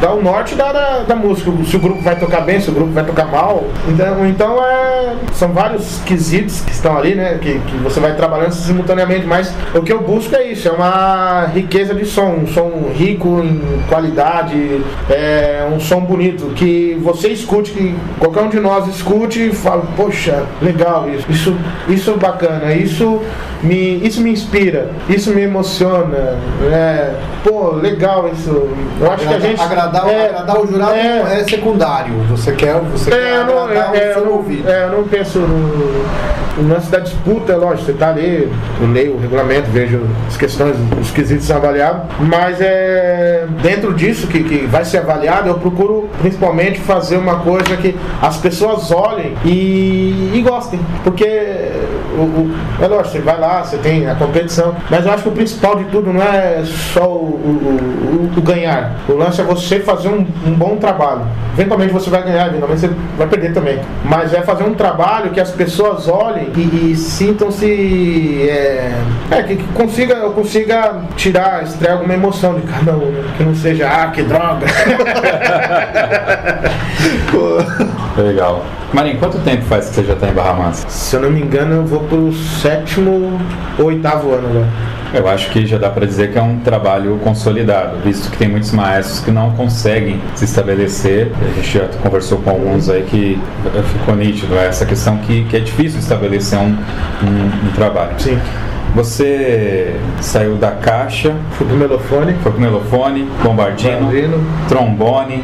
dar o norte da, da, da música. Se o grupo vai tocar bem, se o grupo vai tocar mal. Então, então é, são vários quesitos que estão ali, né? Que, que você vai trabalhando simultaneamente. Mas o que eu busco é isso, é uma riqueza de som, um som rico em qualidade, é um som bonito, que você escute, que qualquer um de nós escute e fala, poxa, legal isso, isso, isso é bacana, isso me, isso me inspira, isso me emociona, né? Pô, legal isso. Eu acho que a gente. agradar, é, agradar o jurado é, é, secundário. Você quer, você quer é, eu não, é, o eu seu não, ouvido. é, eu não penso no, no lance da disputa, é lógico, você tá ali, eu leio o regulamento, vejo as questões, os quesitos são avaliados, mas é dentro disso que, que vai ser avaliado, eu procuro principalmente fazer uma coisa que as pessoas olhem e, e gostem, porque o, o- é lógico, você vai lá, você tem a competição, mas eu acho que o principal de tudo não é só o, o- o- o ganhar, o lance é você fazer um, um bom trabalho. Eventualmente você vai ganhar, eventualmente você vai perder também. Mas é fazer um trabalho que as pessoas olhem e, e sintam-se. É, é, que, que consiga, eu consiga tirar, extrair alguma emoção de cada um, né? que não seja, ah, que droga. <laughs> Legal. Marinho, quanto tempo faz que você já está em Barra Mansa? Se eu não me engano, eu vou pro sétimo ou oitavo ano agora. Eu acho que já dá para dizer que é um trabalho consolidado, visto que tem muitos maestros que não conseguem se estabelecer. A gente já conversou com alguns aí que ficou nítido essa questão que, que é difícil estabelecer um, um, um trabalho. Sim. Você saiu da caixa, Fui pro melofone. foi com melofone, bombardino, Bombardino. trombone,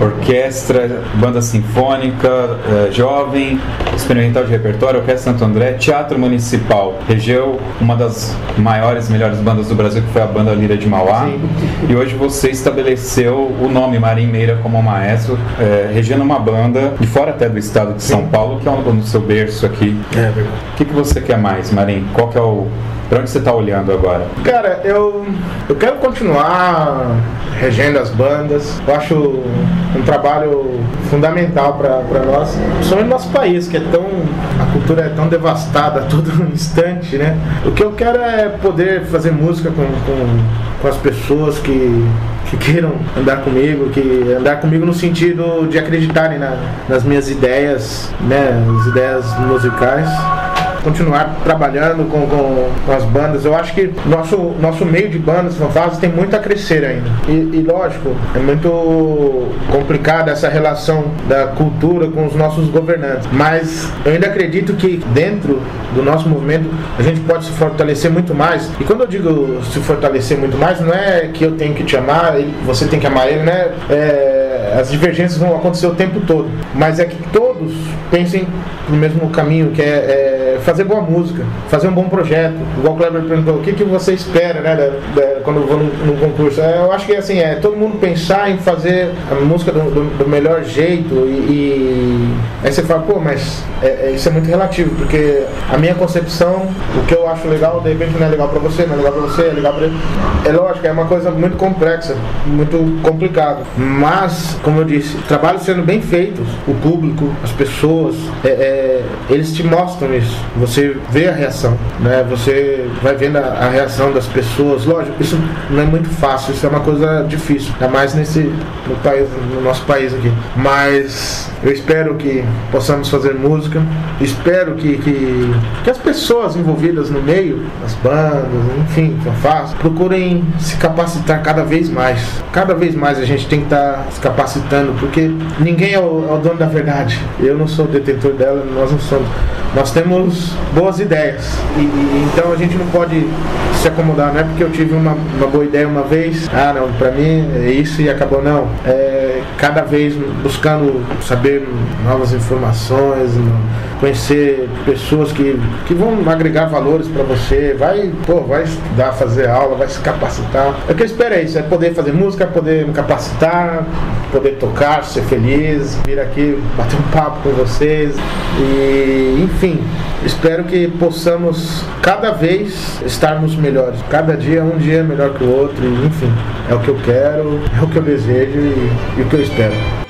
orquestra, banda sinfônica, eh, jovem, experimental de repertório, Orquestra Santo André, Teatro Municipal. Regeu uma das maiores, melhores bandas do Brasil, que foi a banda Lira de Mauá. Sim. E hoje você estabeleceu o nome Marim Meira como maestro, eh, regendo uma banda de fora até do estado de São Paulo, que é o- no seu berço aqui. É verdade. O que, que você quer mais, Marim? Qual que é o, Pra onde você tá olhando agora? Cara, eu, eu quero continuar regendo as bandas. Eu acho um trabalho fundamental para nós, principalmente no nosso país, que é tão. a cultura é tão devastada a todo <laughs> instante, né? O que eu quero é poder fazer música com, com, com as pessoas que que queiram andar comigo, que andar comigo no sentido de acreditarem na, nas minhas ideias, né, as ideias musicais continuar trabalhando com, com, com, as bandas. Eu acho que nosso, nosso meio de bandas, fanfarras, tem muito a crescer ainda. E, e, lógico, é muito complicada essa relação da cultura com os nossos governantes. Mas eu ainda acredito que dentro do nosso movimento a gente pode se fortalecer muito mais. E quando eu digo se fortalecer muito mais, não é que eu tenho que te amar, você tem que amar ele, né? É, as divergências vão acontecer o tempo todo. Mas é que todos pensem no mesmo caminho, que é, é fazer boa música, fazer um bom projeto. Igual o Kleber perguntou, o que, que você espera, né, da, da, quando eu vou num, concurso? É, eu acho que assim, é todo mundo pensar em fazer a música do, do, do melhor jeito e, e, aí você fala, pô, mas é, é, isso é muito relativo, porque a minha concepção, o que eu acho legal, de repente não é legal pra você, não é legal pra você, é legal pra ele. É lógico, é uma coisa muito complexa, muito complicada. Mas, como eu disse, trabalhos sendo bem feitos, o público, as pessoas, é, é, eles te mostram isso. Você vê a reação, né? Você vai vendo a, a, reação das pessoas. Lógico, isso não é muito fácil, isso é uma coisa difícil, ainda mais nesse no país, no nosso país aqui. Mas eu espero que possamos fazer música, espero que, que, que as pessoas envolvidas no meio, as bandas, enfim, faço, procurem se capacitar cada vez mais. Cada vez mais a gente tem que estar tá se capacitando, porque ninguém é o, é o dono da verdade. Eu não sou detentor dela, nós não somos. Nós temos boas ideias. E, e, então a gente não pode se acomodar, não é porque eu tive uma, uma boa ideia uma vez, ah não, pra mim é isso e acabou, não. É, cada vez buscando saber novas informações, conhecer pessoas que, que vão agregar para você, vai, pô, vai estudar, fazer aula, vai se capacitar. O que eu espero é isso, é poder fazer música, poder me capacitar, poder tocar, ser feliz, vir aqui bater um papo com vocês e enfim, espero que possamos cada vez estarmos melhores. Cada dia um dia melhor que o outro, e, enfim, é o que eu quero, é o que eu desejo e, e o que eu espero.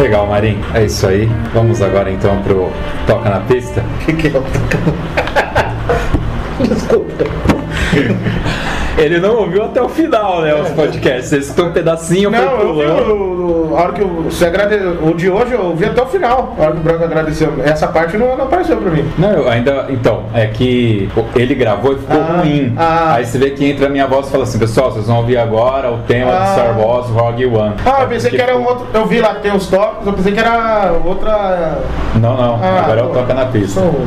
Legal, Marim. É isso aí. Vamos agora então pro Toca na Pista. O que, que é o Toca na <laughs> Desculpa. Ele não ouviu até o final, né? Os podcasts. Você escutou um pedacinho, não, foi pulando. Eu vi, a hora que você agrade... o de hoje eu ouvi até o final. A hora que o Branco agradeceu. Essa parte não, não apareceu pra mim. Não, eu ainda. Então, é que ele gravou e ficou ah, ruim. Ah. Aí você vê que entra a minha voz e fala assim, pessoal, vocês vão ouvir agora o tema ah. do Star Wars Rogue One. Ah, eu pensei que era um outro. Eu vi lá que tem os tópicos, eu pensei que era outra. Não, não. Ah, agora é o Toca na Pista. Sou...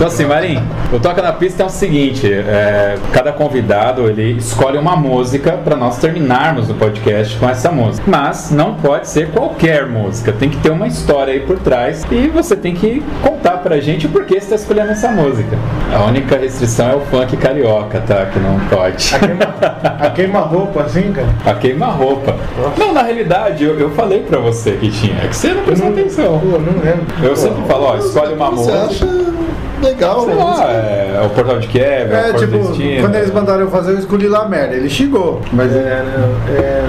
Então assim, Marim, o Toca na Pista é o seguinte, é, cada convidado ele escolhe uma música para nós terminarmos o podcast com essa música. Mas não pode ser qualquer música, tem que ter uma história aí por trás e você tem que contar pra gente o porquê você está escolhendo essa música. A única restrição é o funk carioca, tá? Que não pode. A queima-roupa, assim, cara? A queima-roupa. Não, na realidade, eu, eu falei pra você que tinha. É que você não prestou atenção. Pô, não lembro. Eu sempre falo, ó, escolhe uma música legal. Sei lá, é, é, o portal de quebra, é, tipo, destino, quando eles mandaram eu fazer, eu escolhi lá merda. Ele chegou, mas é, é,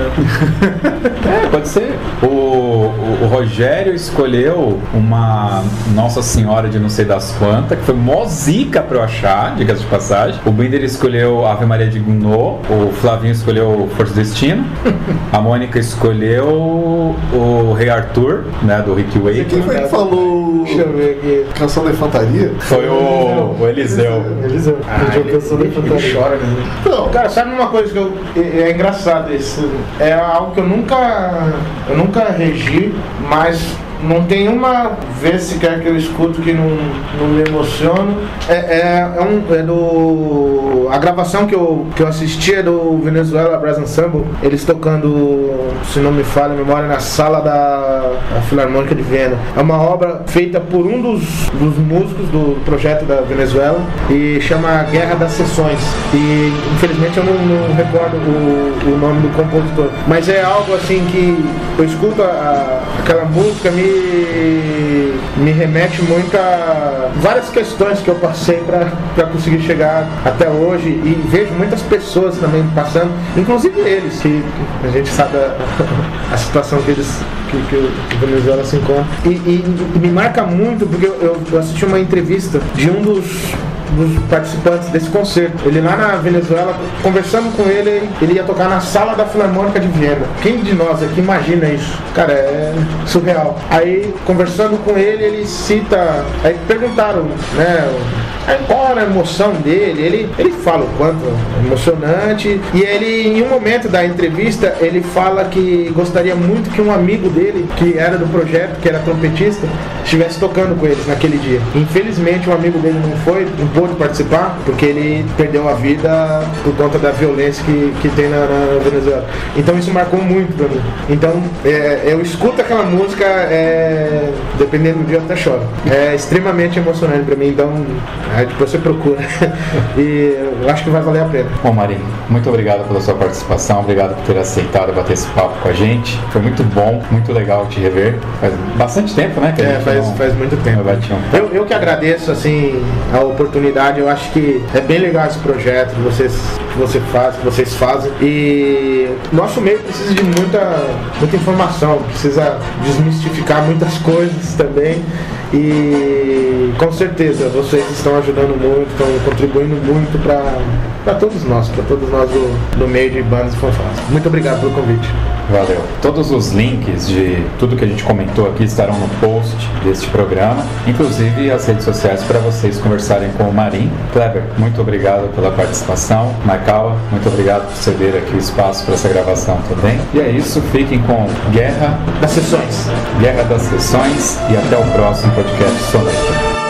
<laughs> é pode ser. O, o, o, Rogério escolheu uma Nossa Senhora de não sei das quantas, que foi mó zica pra eu achar, diga de passagem. O Binder escolheu Ave Maria de Gounod, o Flavinho escolheu Força do Destino, a Mônica escolheu o Rei Arthur, né, do Rick Wake. Quem foi que falou Deixa eu ver aqui. Canção da Infantaria? Foi o, o Eliseu. Eliseu. Ah, ele, ele, ele chora, né? Não. Cara, sabe uma coisa que eu, é, é engraçado isso? É algo que eu nunca, eu nunca regi, mas não tem uma vez sequer que eu escuto que não, não me emociono. É, é, é, um, é do. A gravação que eu, que eu assisti é do Venezuela Brass Ensemble, eles tocando, se não me falha a memória, na sala da, Filarmônica de Viena. É uma obra feita por um dos, dos músicos do projeto da Venezuela e chama Guerra das Sessões. E infelizmente eu não, não recordo o, o nome do compositor. Mas é algo assim que eu escuto a, aquela música me, me remete muito a várias questões que eu passei para conseguir chegar até hoje e vejo muitas pessoas também passando, inclusive eles, que a gente sabe a, a situação que eles que, que o Venezuela se encontra. E, e, me marca muito porque eu, eu assisti uma entrevista de um dos dos participantes desse concerto. Ele lá na Venezuela, conversando com ele, ele ia tocar na sala da Filarmônica de Viena. Quem de nós aqui imagina isso? Cara, é surreal. Aí, conversando com ele, ele cita. Aí perguntaram, né? qual era a emoção dele? Ele, ele fala o quanto emocionante. E ele, em um momento da entrevista, ele fala que gostaria muito que um amigo dele, que era do projeto, que era trompetista, estivesse tocando com eles naquele dia. Infelizmente, um amigo dele não foi, não pôde participar, porque ele perdeu a vida por conta da violência que, que tem na, na Venezuela. Então, isso marcou muito pra mim. Então, é, eu escuto aquela música, é, dependendo do dia, eu até choro. É extremamente emocionante pra mim. Então, Aí depois você procura. <laughs> e eu acho que vai valer a pena. Bom, Marinho, muito obrigado pela sua participação, obrigado por ter aceitado bater esse papo com a gente. Foi muito bom, muito legal te rever. Faz bastante tempo, né? É, faz, não... faz muito tempo. Eu, eu que agradeço assim a oportunidade, eu acho que é bem legal esse projeto vocês, que você faz, que vocês fazem. E nosso meio precisa de muita, muita informação, precisa desmistificar muitas <laughs> coisas também. E com certeza vocês estão ajudando muito, estão contribuindo muito para todos nós, para todos nós do, do meio de bandas e fanfarras. Muito obrigado pelo convite. Valeu. Todos os links de tudo que a gente comentou aqui estarão no post deste programa, inclusive as redes sociais para vocês conversarem com o Marim. Kleber, muito obrigado pela participação. Muito obrigado por ceder aqui o espaço para essa gravação também. E é isso, fiquem com Guerra das Sessões. Guerra das Sessões e até o próximo podcast Soneto.